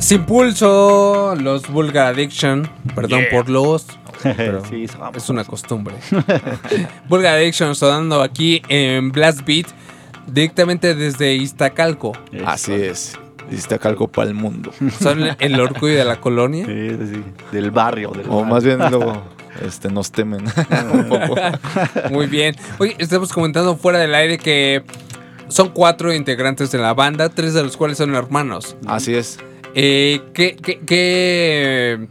Sin pulso, los Vulgar Addiction. Perdón por los. Pero Sí, es una costumbre. Vulgar Addiction sonando aquí en Blast Beat. Directamente desde Iztacalco. Eso. Así es. Algo para el mundo. Son el orgullo de la colonia. Sí, sí, sí. Del barrio. Del O barrio. más bien luego este, nos temen un poco. Muy bien. Oye, estamos comentando fuera del aire que son cuatro integrantes de la banda, tres de los cuales son hermanos. Así es. Eh, ¿qué, qué, qué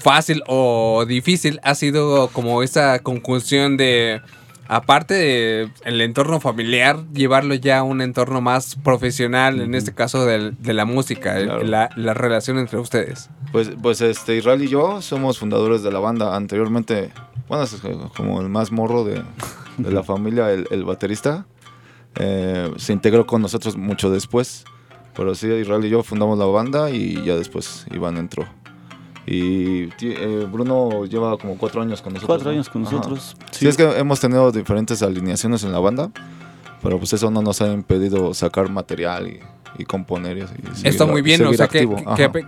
fácil o difícil ha sido como esa conjunción de, aparte de el entorno familiar, llevarlo ya a un entorno más profesional, en este caso del- de, la música, Claro. la, la relación entre ustedes? Pues, pues este, Israel y yo somos fundadores de la banda. Anteriormente, bueno, es como el más morro de, de la familia, el, el baterista. eh, se integró con nosotros mucho después. Pero sí, Israel y yo fundamos la banda y ya después Iván entró. Y eh, Bruno lleva como cuatro años con nosotros. Cuatro ¿no? años con Ajá. nosotros. Sí, es que hemos tenido diferentes alineaciones en la banda, pero pues eso no nos ha impedido sacar material y, y componer. Y, seguir- Está muy bien, o sea, que,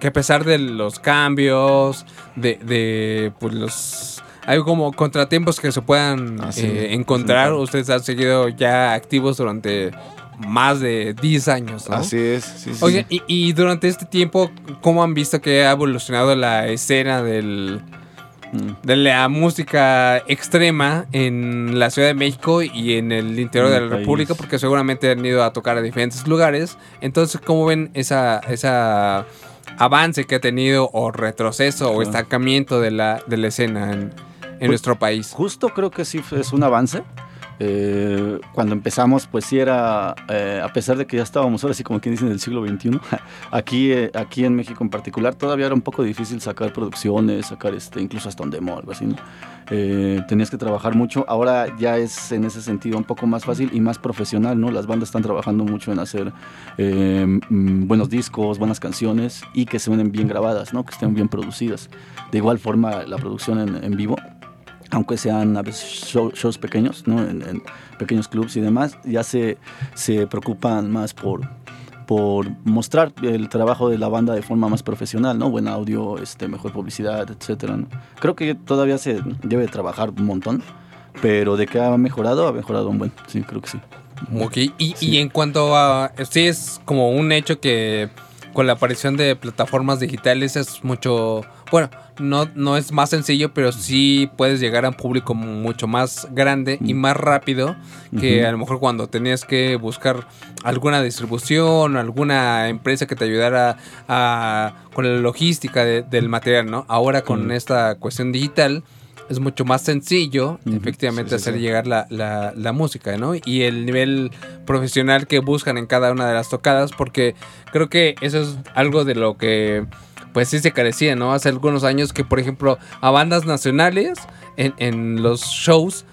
que- a pesar de los cambios, de, de pues los... Hay como contratiempos que se puedan Ah, sí, eh, encontrar. Ustedes han seguido ya activos durante más de 10 años, ¿no? Así es, sí, sí. Oye, y, y durante este tiempo, ¿cómo han visto que ha evolucionado la escena del, Mm. de la música extrema en la Ciudad de México y en el interior En de la país. República? Porque seguramente han ido a tocar a diferentes lugares. Entonces, ¿cómo ven esa, esa avance que ha tenido o retroceso o estancamiento de la, de la escena en, en Pues, nuestro país? Justo creo que sí es un avance. Eh, cuando empezamos, pues sí era, eh, a pesar de que ya estábamos ahora sí como quien dice en el siglo XXI, aquí, eh, aquí en México en particular todavía era un poco difícil sacar producciones, sacar este, incluso hasta un demo algo así. ¿no? Eh, tenías que trabajar mucho, ahora ya es en ese sentido un poco más fácil y más profesional, ¿no? Las bandas están trabajando mucho en hacer eh, mm, buenos discos, buenas canciones y que suenen bien grabadas, ¿no? Que estén bien producidas. De igual forma la producción en, en vivo aunque sean a veces show- shows pequeños, ¿no? en, en pequeños clubs y demás, ya se, se preocupan más por, por mostrar el trabajo de la banda de forma más profesional, ¿no? Buen audio, este, mejor publicidad, etcétera, ¿no? Creo que todavía se debe trabajar un montón, pero de que ha mejorado, ha mejorado un buen, sí, creo que sí. Ok, y, Sí. y en cuanto a. Sí, es como un hecho que con la aparición de plataformas digitales es mucho. Bueno, no, no es más sencillo, pero sí puedes llegar a un público mucho más grande y Mm. más rápido que a lo mejor cuando tenías que buscar alguna distribución, alguna empresa que te ayudara a, con la logística de- del material, ¿no? Ahora con Mm. esta cuestión digital es mucho más sencillo, efectivamente, Sí, sí, hacer sí. llegar la, la- la música, ¿no? Y el nivel profesional que buscan en cada una de las tocadas, porque creo que eso es algo de lo que, pues sí se carecía, ¿no? Hace algunos años que, por ejemplo, a bandas nacionales en, en los shows,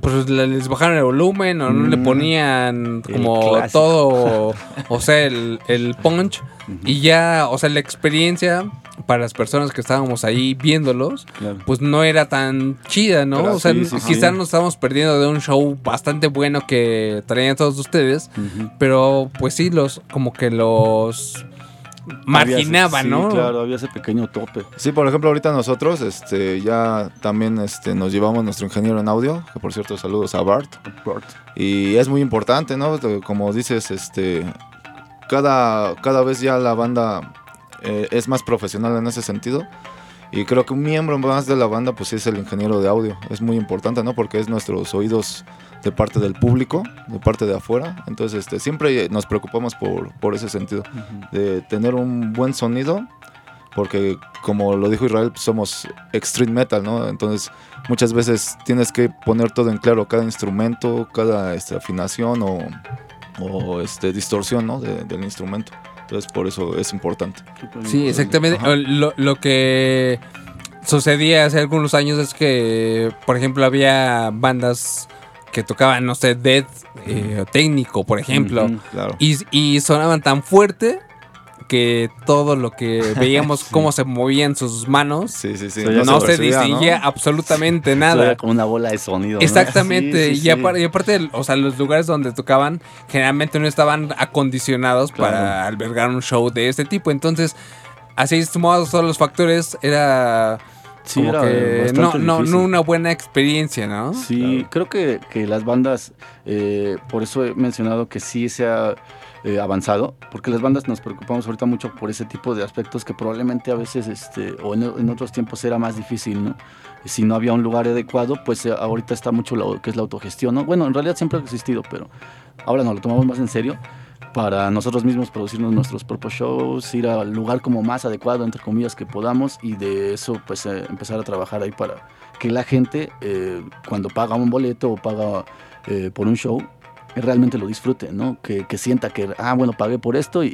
pues le- les bajaron el volumen o no le Mm. ponían como todo, o sea, el, el punch. Y ya, o sea, la experiencia para las personas que estábamos ahí viéndolos, Claro. pues no era tan chida, ¿no? Pero o sea, sí, sí, quizás sí. nos estábamos perdiendo de un show bastante bueno que traían todos ustedes, pero pues sí, los, como que los marginaba, Había ese- ¿no? Sí, claro, había ese pequeño tope. Sí, por ejemplo, ahorita nosotros este, ya también este, nos llevamos nuestro ingeniero en audio, que por cierto saludos a Bart. Y es muy importante, ¿no? Como dices, este, cada, cada vez ya la banda eh, es más profesional en ese sentido. Y creo que un miembro más de la banda, pues sí es el ingeniero de audio. Es muy importante, ¿no? Porque es nuestros oídos de parte del público, de parte de afuera. Entonces, este, siempre nos preocupamos por, por ese sentido de tener un buen sonido, porque como lo dijo Israel, pues, somos extreme metal, ¿no? Entonces muchas veces tienes que poner todo en claro, cada instrumento, cada este, afinación o, o, este, distorsión, ¿no? de- del instrumento. Entonces por eso es importante. Sí, exactamente. Ajá. Lo, lo que sucedía hace algunos años es que, por ejemplo, había bandas que tocaban, no sé, death eh, o técnico, por ejemplo. Claro. y, y sonaban tan fuerte que todo lo que veíamos, cómo se movían sus manos, Sí, sí, sí. Sí, ya no se distinguía absolutamente nada. era como una bola de sonido. ¿no? Exactamente, Sí, sí, y, aparte, o sea, los lugares donde tocaban generalmente no estaban acondicionados Claro. para albergar un show de este tipo. Entonces, así sumados todos los factores, era Sí, como era que no, no, no una buena experiencia, ¿no? Sí, creo que, que las bandas, eh, por eso he mencionado que sí se ha eh, avanzado, porque las bandas nos preocupamos ahorita mucho por ese tipo de aspectos que probablemente a veces, este, o en, en otros tiempos era más difícil, ¿no? Si no había un lugar adecuado, pues eh, ahorita está mucho lo que es la autogestión, ¿no? Bueno, en realidad siempre ha existido, pero ahora nos lo tomamos más en serio para nosotros mismos producirnos nuestros propios shows, ir al lugar como más adecuado, entre comillas, que podamos y de eso pues eh, empezar a trabajar ahí para que la gente eh, cuando paga un boleto o paga eh, por un show realmente lo disfrute, ¿no? Que, que sienta que, ah, bueno, pagué por esto y,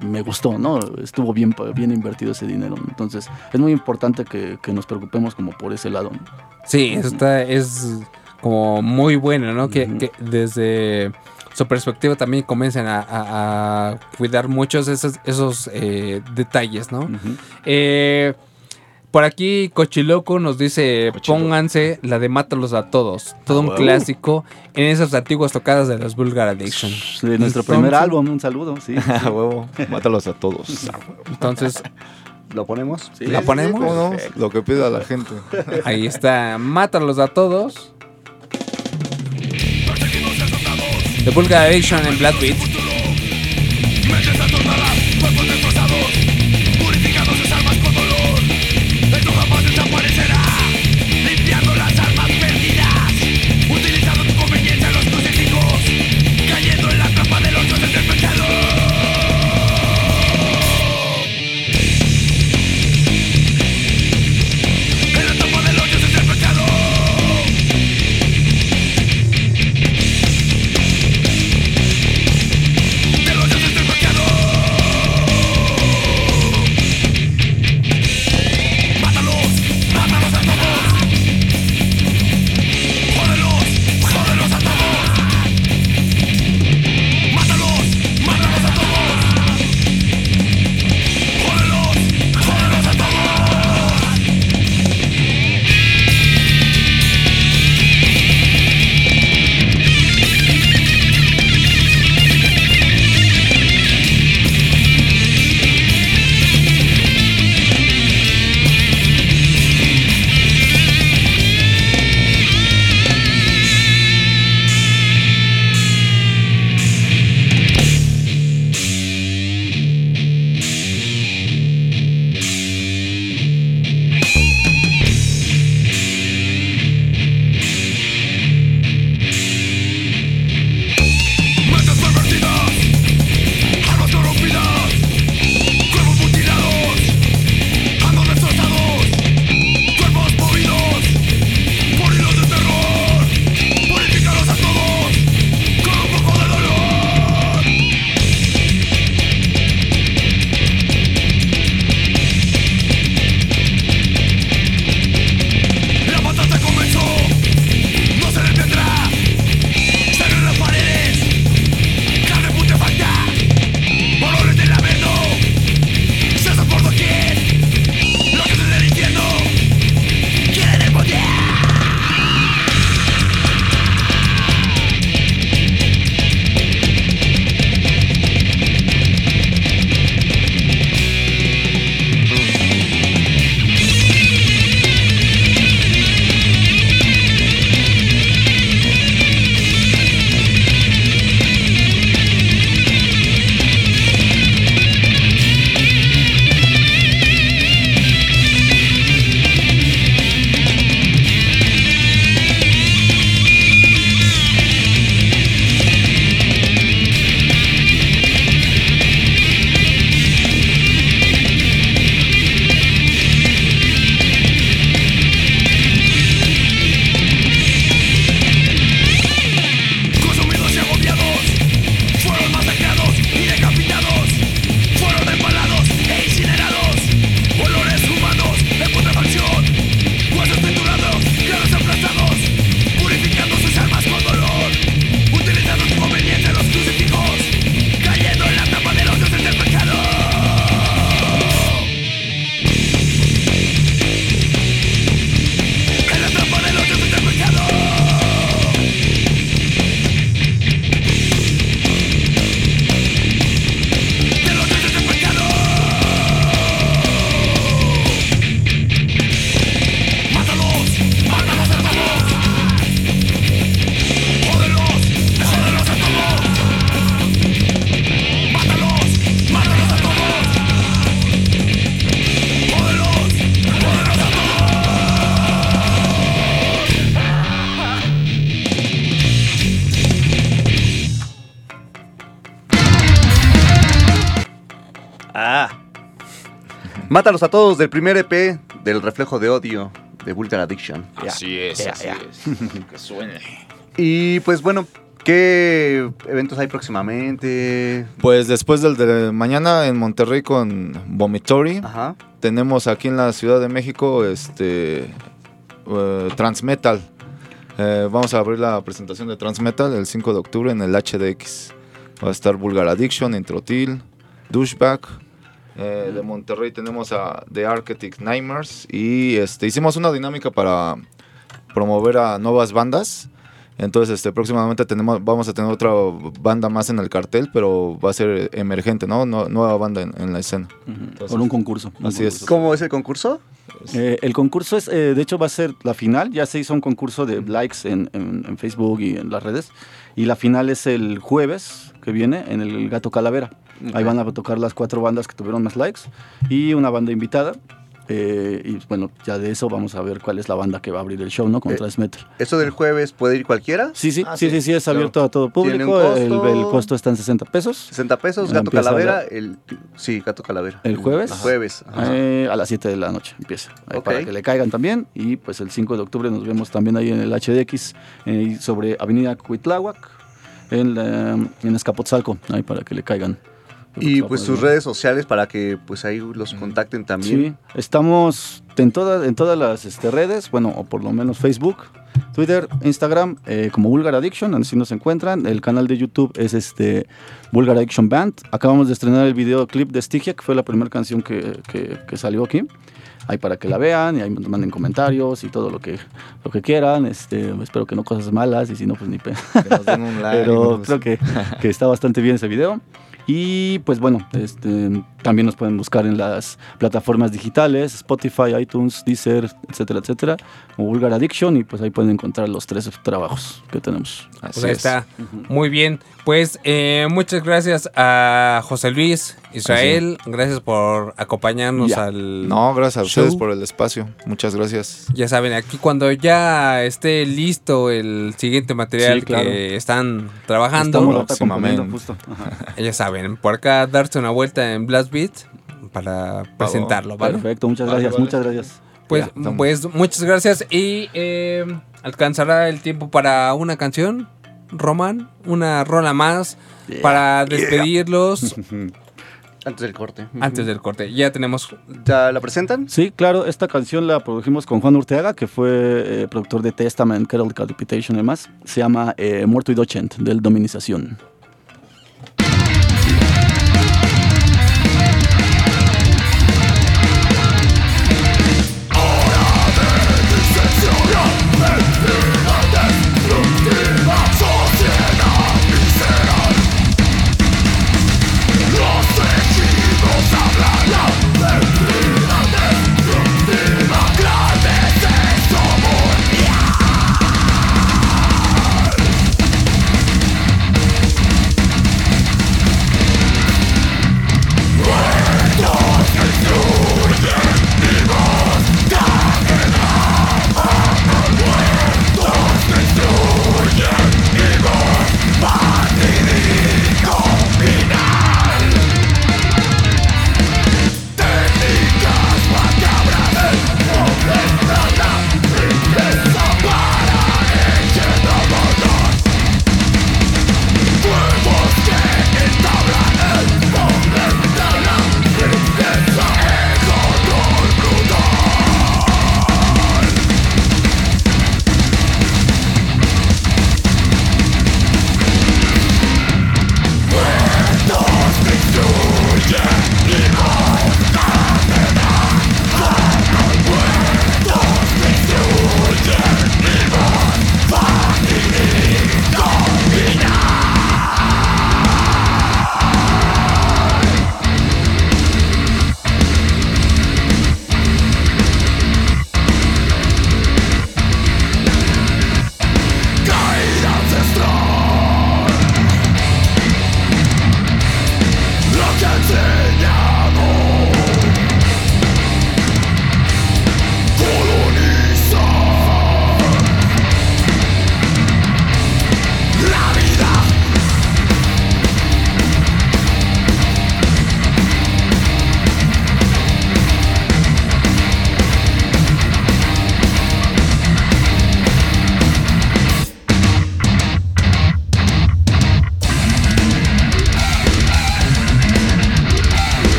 y me gustó, ¿no? Estuvo bien, bien invertido ese dinero. ¿no? Entonces es muy importante que, que nos preocupemos como por ese lado. ¿no? Sí, está, es como muy bueno, ¿no? que desde su perspectiva también comiencen a, a- a cuidar muchos esos, esos eh, detalles, ¿no? Eh, por aquí Cochiloco nos dice, Cochiloco. pónganse la de Mátalos a Todos, todo un clásico en esas antiguas tocadas de los Vulgar Addiction. De nuestro Entonces- primer álbum, un saludo, sí. A huevo, mátalos a todos. Entonces, ¿Lo ponemos? Sí, ¿La sí, ponemos? Lo que pida la gente. ahí está, Mátalos a Todos. The Vulgar Addiction en Black Beat. Mátalos a todos del primer EP del reflejo de odio de Vulgar Addiction. Así es, así es. que suene. Y pues bueno, ¿qué eventos hay próximamente? Pues después del de mañana en Monterrey con Vomitory, Ajá. tenemos aquí en la Ciudad de México este eh, Transmetal. Eh, vamos a abrir la presentación de Transmetal el 5 de octubre en el HDX. Va a estar Vulgar Addiction, Introtil, Douchebag. Eh, de Monterrey tenemos a The Architect Nightmares y este, hicimos una dinámica para promover a nuevas bandas. Entonces, este, próximamente tenemos, vamos a tener otra banda más en el cartel, pero va a ser emergente, ¿no? No- nueva banda en, en la escena. Con un concurso. un Así es. ¿Cómo es el concurso? Eh, el concurso es, eh, de hecho, va a ser la final. Ya se hizo un concurso de likes en, en- en Facebook y en las redes. Y la final es el jueves que viene en el Gato Calavera. Ahí van a tocar las cuatro bandas que tuvieron más likes y una banda invitada. Eh, y bueno, ya de eso vamos a ver cuál es la banda que va a abrir el show, ¿no? Con Eh, Transmeter. ¿Eso del jueves puede ir cualquiera? Sí, sí, ah, sí, sí, sí, es claro. abierto a todo ¿Tiene un público. El, costo? el costo está en 60 pesos. 60 pesos, Gato empieza Calavera, la- el... Sí, Gato Calavera. ¿El jueves? El jueves. ajá. Eh, a las 7 de la noche empieza. Ahí Ok. Para que le caigan también. Y pues el 5 de octubre nos vemos también ahí en el HDX, eh, sobre Avenida Cuitláhuac, en, la- en Escapotzalco, ahí para que le caigan. Y pues sus redes sociales para que pues ahí los contacten también. Sí, estamos en, todas en todas las este, redes, bueno, o por lo menos Facebook, Twitter, Instagram, eh, como Vulgar Addiction, así nos encuentran. El canal de YouTube es este Vulgar Addiction Band. Acabamos de estrenar el videoclip de Stygia, que fue la primera canción que, que- que salió aquí. Ahí para que la vean y ahí nos manden comentarios y todo lo que, lo que quieran. Este, espero que no cosas malas y si no, pues ni pe. Que nos den un like. Pero creo que, que está bastante bien ese video. Y pues bueno, este, también nos pueden buscar en las plataformas digitales, Spotify, iTunes, Deezer, etcétera, etcétera, o Vulgar Addiction, y pues ahí pueden encontrar los tres trabajos que tenemos. Así Pues ahí es. está. Muy bien. Pues eh, muchas gracias a José Luis, Israel. Gracias por acompañarnos Ya. al. No, gracias a ustedes por el espacio. Muchas gracias. Ya saben, aquí cuando ya esté listo el siguiente material Sí, claro. que están trabajando, justo. Ya saben, por acá darse una vuelta en Blast Beat para presentarlo, ¿vale? Perfecto, muchas gracias, vale. muchas gracias. Pues, Ya, pues muchas gracias y eh, alcanzará el tiempo para una canción, Román, una rola más Yeah. para despedirlos Antes del corte. antes del corte. Ya tenemos ¿Ya la presentan? Sí, claro, esta canción la produjimos con Juan Urteaga, que fue eh, productor de Testament, Carol Decapitation y demás. Se llama eh, Muerto y Docent, del Dominización.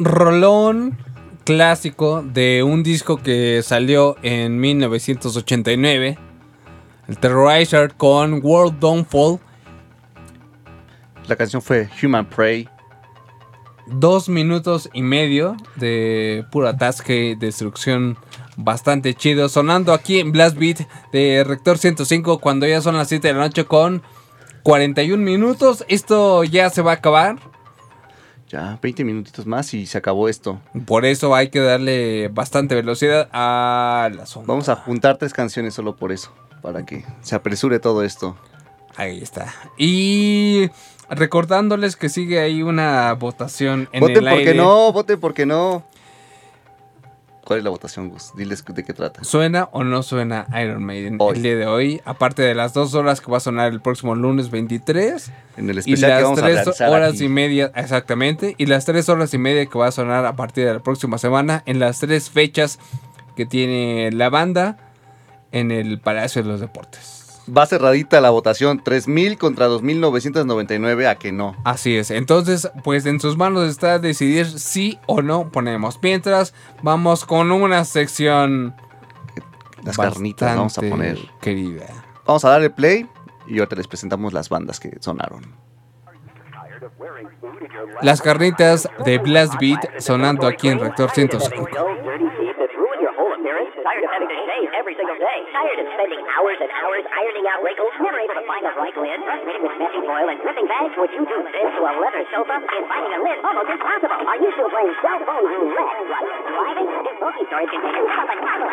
Rolón clásico de un disco que salió en 1989. El Terrorizer con World Downfall. La canción fue Human Prey. Dos minutos y medio de pura atasque, destrucción bastante chido. Sonando aquí en Blast Beat de Rector 105 cuando ya son las 7 de la noche con 41 minutos. Esto ya se va a acabar. Ya, 20 minutitos más y se acabó esto. Por eso hay que darle bastante velocidad a la zona. Vamos a juntar tres canciones solo por eso, para que se apresure todo esto. Ahí está. Y recordándoles que sigue ahí una votación en voten el porque aire. no, voten porque no. ¿Cuál es la votación, Gus? Diles de qué trata. ¿Suena o no suena Iron Maiden Hoy. el día de hoy? Aparte de las dos horas que va a sonar el próximo lunes 23. En el Y especial que las vamos a tres horas aquí. y media, exactamente. Y las tres horas y media que va a sonar a partir de la próxima semana en las tres fechas que tiene la banda en el Palacio de los Deportes. Va cerradita la votación, 3000 contra 2999 a que no. Así es. Entonces, pues en sus manos está decidir si o no ponemos. Mientras, vamos con una sección. Las carnitas vamos a poner. Querida. Vamos a darle play y ahorita les presentamos las bandas que sonaron. Las carnitas de Blast Beat sonando aquí en Rector 105. Tired of spending hours and hours ironing out wrinkles, never able to find the right lid. Frustrated with messy foil and dripping bags, would you do this to a leather sofa? And finding a lid almost impossible. Are you still playing cell phone roulette? What? Driving? This bulky storage container has a bottle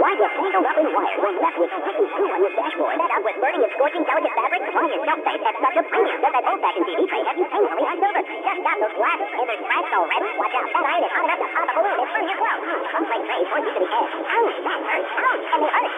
Why you're tangled up in wires or left with sticky glue on your dashboard? Fed up with burning and scorching delicate fabric? Why is shelf space at such a premium? Does that old-fashioned TV tray have you painfully hiked over? Just got those glasses and they're scratched already? Watch out, that iron is hot enough to pop a balloon and burn your clothes. Some play trays point you to the edge. Ouch, that hurts. Ouch, and it. But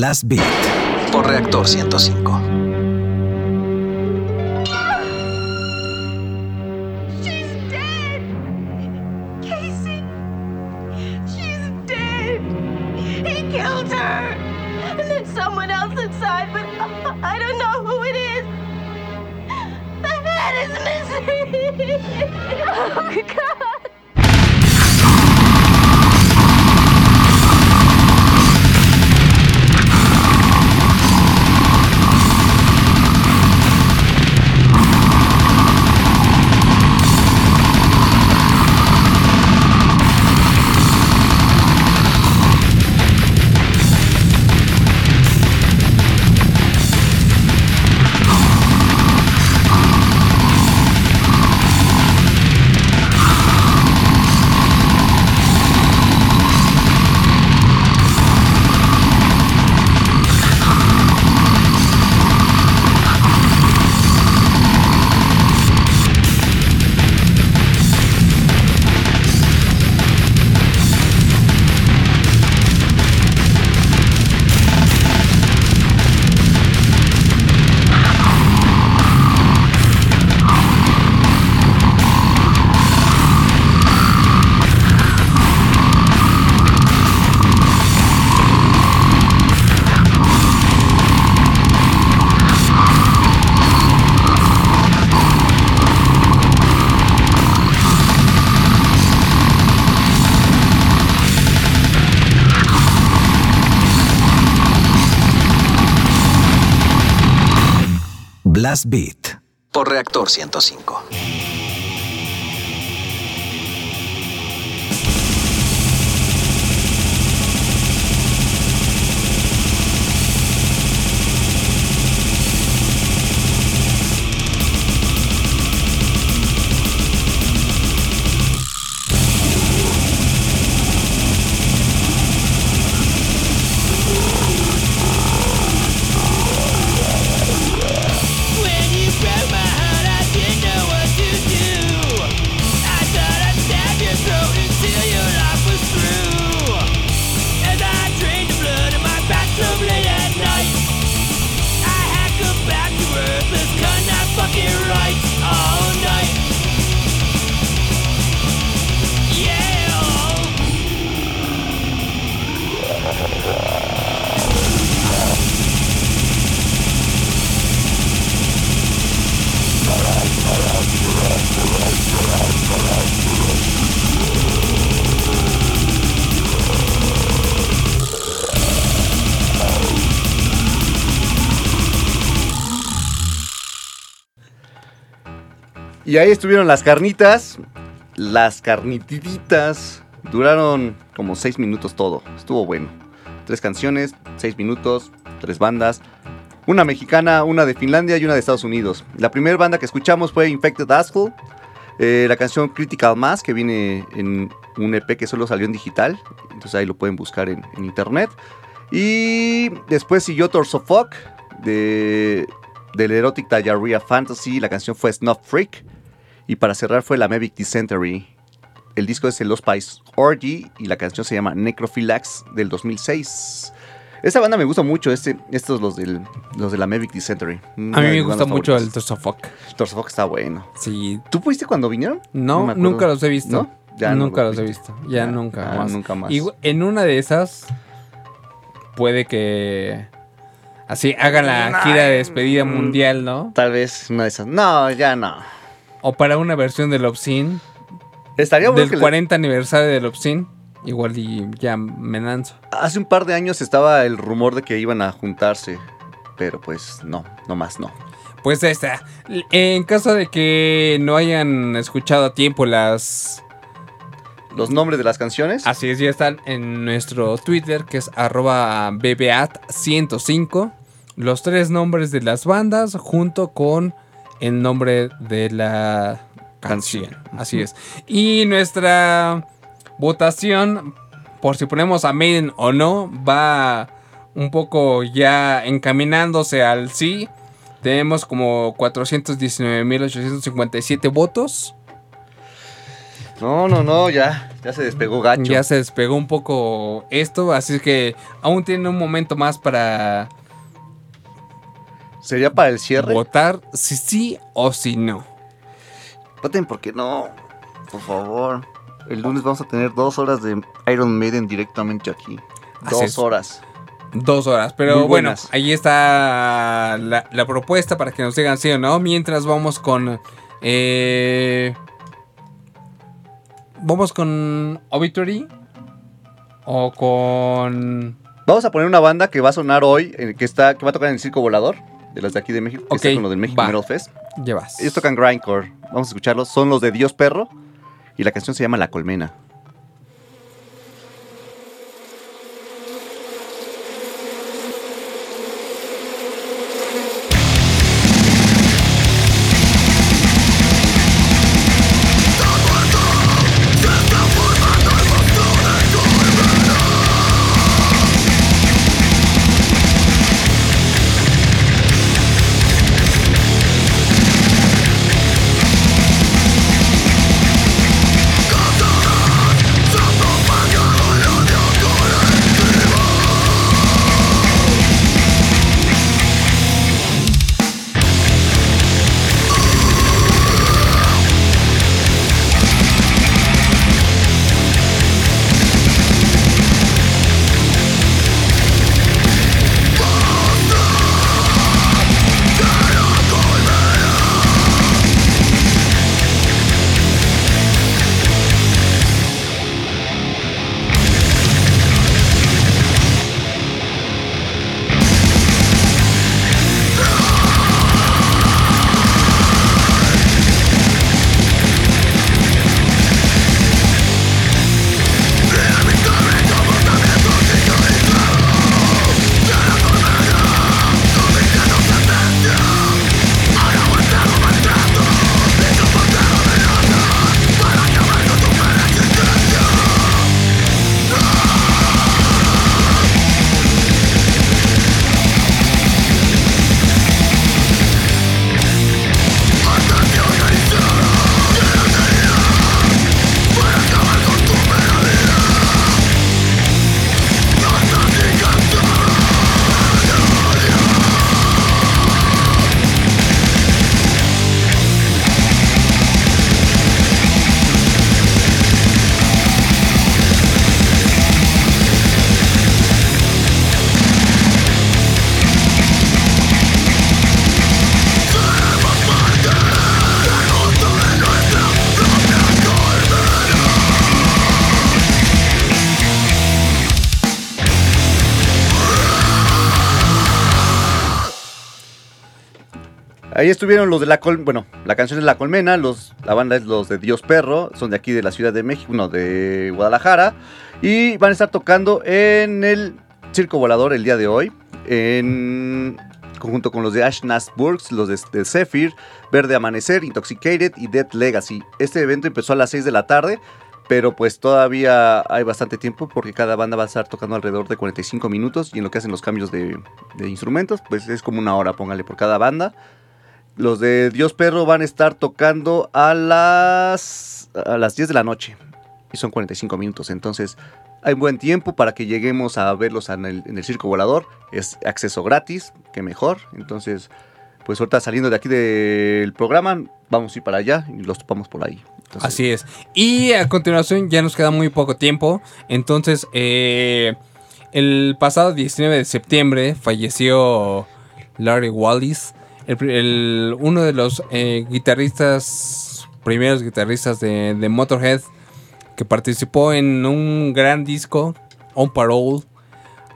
Blast Beat por Reactor 105. Por Reactor 105. Y ahí estuvieron las carnitas. Las carnitiditas. Duraron como seis minutos todo. Estuvo bueno. Tres canciones, seis minutos, tres bandas. Una mexicana, una de Finlandia y una de Estados Unidos. La primera banda que escuchamos fue Infected Asshole. Eh, la canción Critical Mass, que viene en un EP que solo salió en digital. Entonces ahí lo pueden buscar en, en internet. Y después siguió Torso Fuck de, del Erotic Diarrhea Fantasy. La canción fue Snuff Freak. Y para cerrar fue la Mavic Dysentery. El disco es el Los Spice Orgy y la canción se llama Necrophilax del 2006. Esta banda me gusta mucho, este, estos los, del, los de la Mavic Dysentery. A mí me gusta mucho el Torsofuck. El Torso Fuck está bueno. Sí. ¿Tú fuiste cuando vinieron? No, nunca los he visto. ¿No? Ya no nunca los los he visto. Ya nunca ah, más. nunca más. Y en una de esas puede que así haga la gira de despedida mundial, ¿no? Tal vez una de esas. No, ya no. O para una versión del Obscene, Estaría bueno del que le- 40 aniversario del Obscene, igual y ya me lanzo. Hace un par de años estaba el rumor de que iban a juntarse. Pero pues no, no más no. Pues está. En caso de que no hayan escuchado a tiempo las Los nombres de las canciones. Así es, ya están en nuestro Twitter, que es arroba BBAT105. Los tres nombres de las bandas junto con el nombre de la canción. Así es. Y nuestra votación, por si ponemos a Maiden o no, va un poco ya encaminándose al sí. Tenemos como 419.857 votos. No, no, no, ya. Ya se despegó gacho. Ya se despegó un poco esto, así que aún tiene un momento más para ¿Sería para el cierre? votar si sí o si no. Voten porque no. Por favor. El lunes vamos a tener dos horas de Iron Maiden directamente aquí. Así Dos es. horas. Dos horas, pero bueno, ahí está la, la propuesta para que nos digan sí o no. Mientras vamos con. eh, vamos con Obituary o con. Vamos a poner una banda que va a sonar hoy, eh, que está, que va a tocar en el Circo Volador, de las de aquí de México, que está con lo del México va. Metal Fest. Llevas. Ellos tocan grindcore. Vamos a escucharlos. Son los de Dios Perro y la canción se llama La Colmena. Ahí estuvieron los de la Col... Bueno, la canción es La Colmena, los, la banda es los de Dios Perro, son de aquí de la Ciudad de México, no, de Guadalajara. Y van a estar tocando en el Circo Volador el día de hoy, en conjunto con los de Ash Burgs, los de, de Zephyr, Verde Amanecer, Intoxicated y Dead Legacy. Este evento empezó a las 6 de la tarde, pero pues todavía hay bastante tiempo porque cada banda va a estar tocando alrededor de 45 minutos y en lo que hacen los cambios de instrumentos, pues es como una hora, póngale por cada banda. Los de Dios Perro van a estar tocando a las, a las 10 de la noche. Y son 45 minutos. Entonces hay buen tiempo para que lleguemos a verlos en el, Circo Volador. Es acceso gratis, que mejor. Entonces, pues ahorita saliendo de aquí del programa, vamos a ir para allá y los topamos por ahí. Así es. Y a continuación ya nos queda muy poco tiempo. Entonces, eh, el pasado 19 de septiembre falleció Larry Wallis, el uno de los eh, guitarristas, primeros guitarristas de, Motorhead, que participó en un gran disco, On Parole.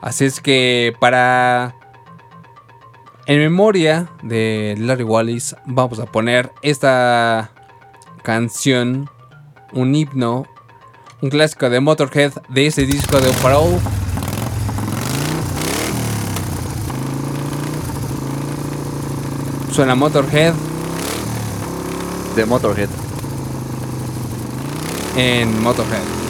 Así es que para... En memoria de Larry Wallis, vamos a poner esta canción, un himno, un clásico de Motorhead de ese disco de On Parole. Suena Motorhead de Motorhead. en Motorhead.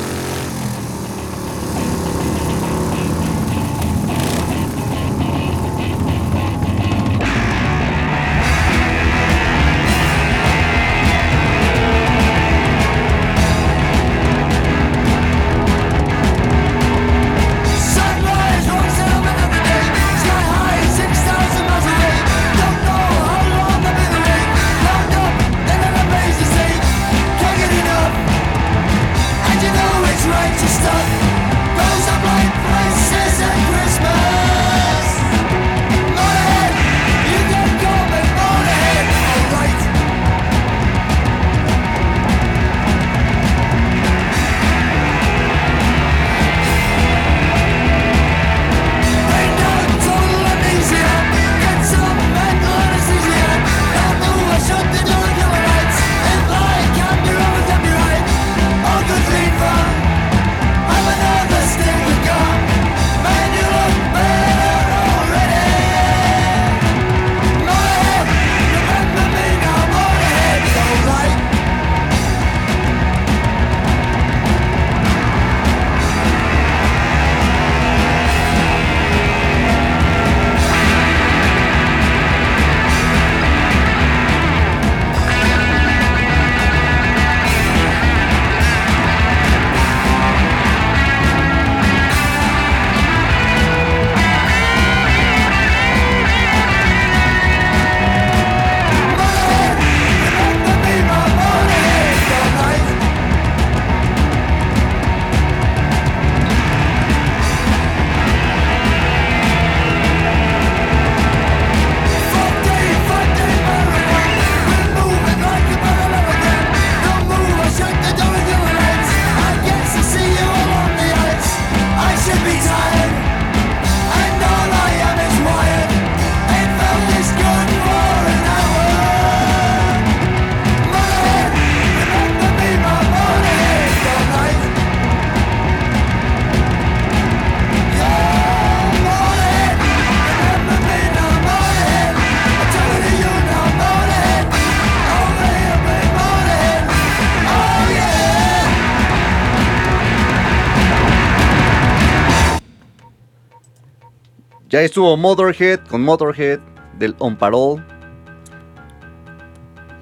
Estuvo Motorhead con Motorhead del On Parole.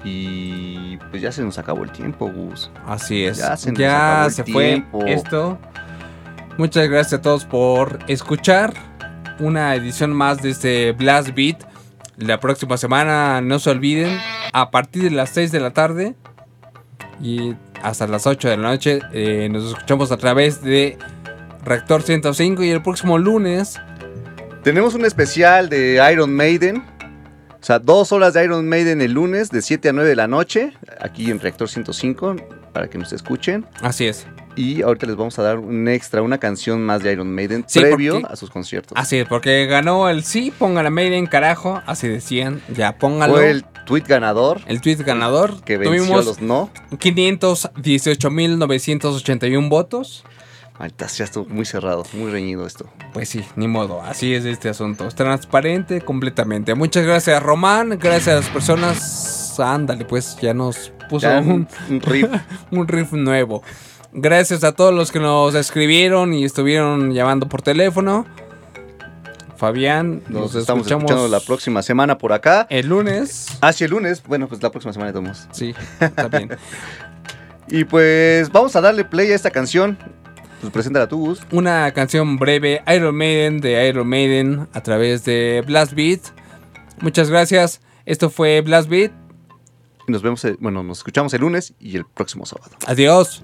Y pues ya se nos acabó el tiempo, Gus. Así es. Ya se nos Ya acabó el se fue tiempo. esto. Muchas gracias a todos por escuchar una edición más de este Blast Beat. La próxima semana, no se olviden, a partir de las 6 de la tarde y hasta las 8 de la noche, eh, nos escuchamos a través de Reactor 105 y el próximo lunes Tenemos un especial de Iron Maiden. O sea, dos horas de Iron Maiden el lunes de 7 a 9 de la noche. Aquí en Reactor 105. Para que nos escuchen. Así es. Y ahorita les vamos a dar un extra, una canción más de Iron Maiden Sí, previo porque- a sus conciertos. Así es, porque ganó el sí, pongan a Maiden, carajo. Así decían, ya póngalo. Fue el tweet ganador El tweet ganador. que venció a Tuvimos los no. 518.981 votos. Ahorita ya estuvo muy cerrado, muy reñido esto. Pues sí, ni modo, así es este asunto. Es transparente completamente. Muchas gracias, Román. Gracias a las personas. Ándale, pues ya nos puso Ya, un, un riff. un riff nuevo. Gracias a todos los que nos escribieron y estuvieron llamando por teléfono. Fabián, Nos, nos, estamos escuchamos escuchando la próxima semana por acá. el lunes. Ah, sí, el lunes. Bueno, pues la próxima semana modos. Sí, está bien. Y pues vamos a darle play a esta canción. Pues preséntala tú, Gus. una canción breve, Iron Maiden, de Iron Maiden, a través de Blast Beat. Muchas gracias. Esto fue Blast Beat. Y nos vemos, bueno, nos escuchamos el lunes y el próximo sábado. Adiós.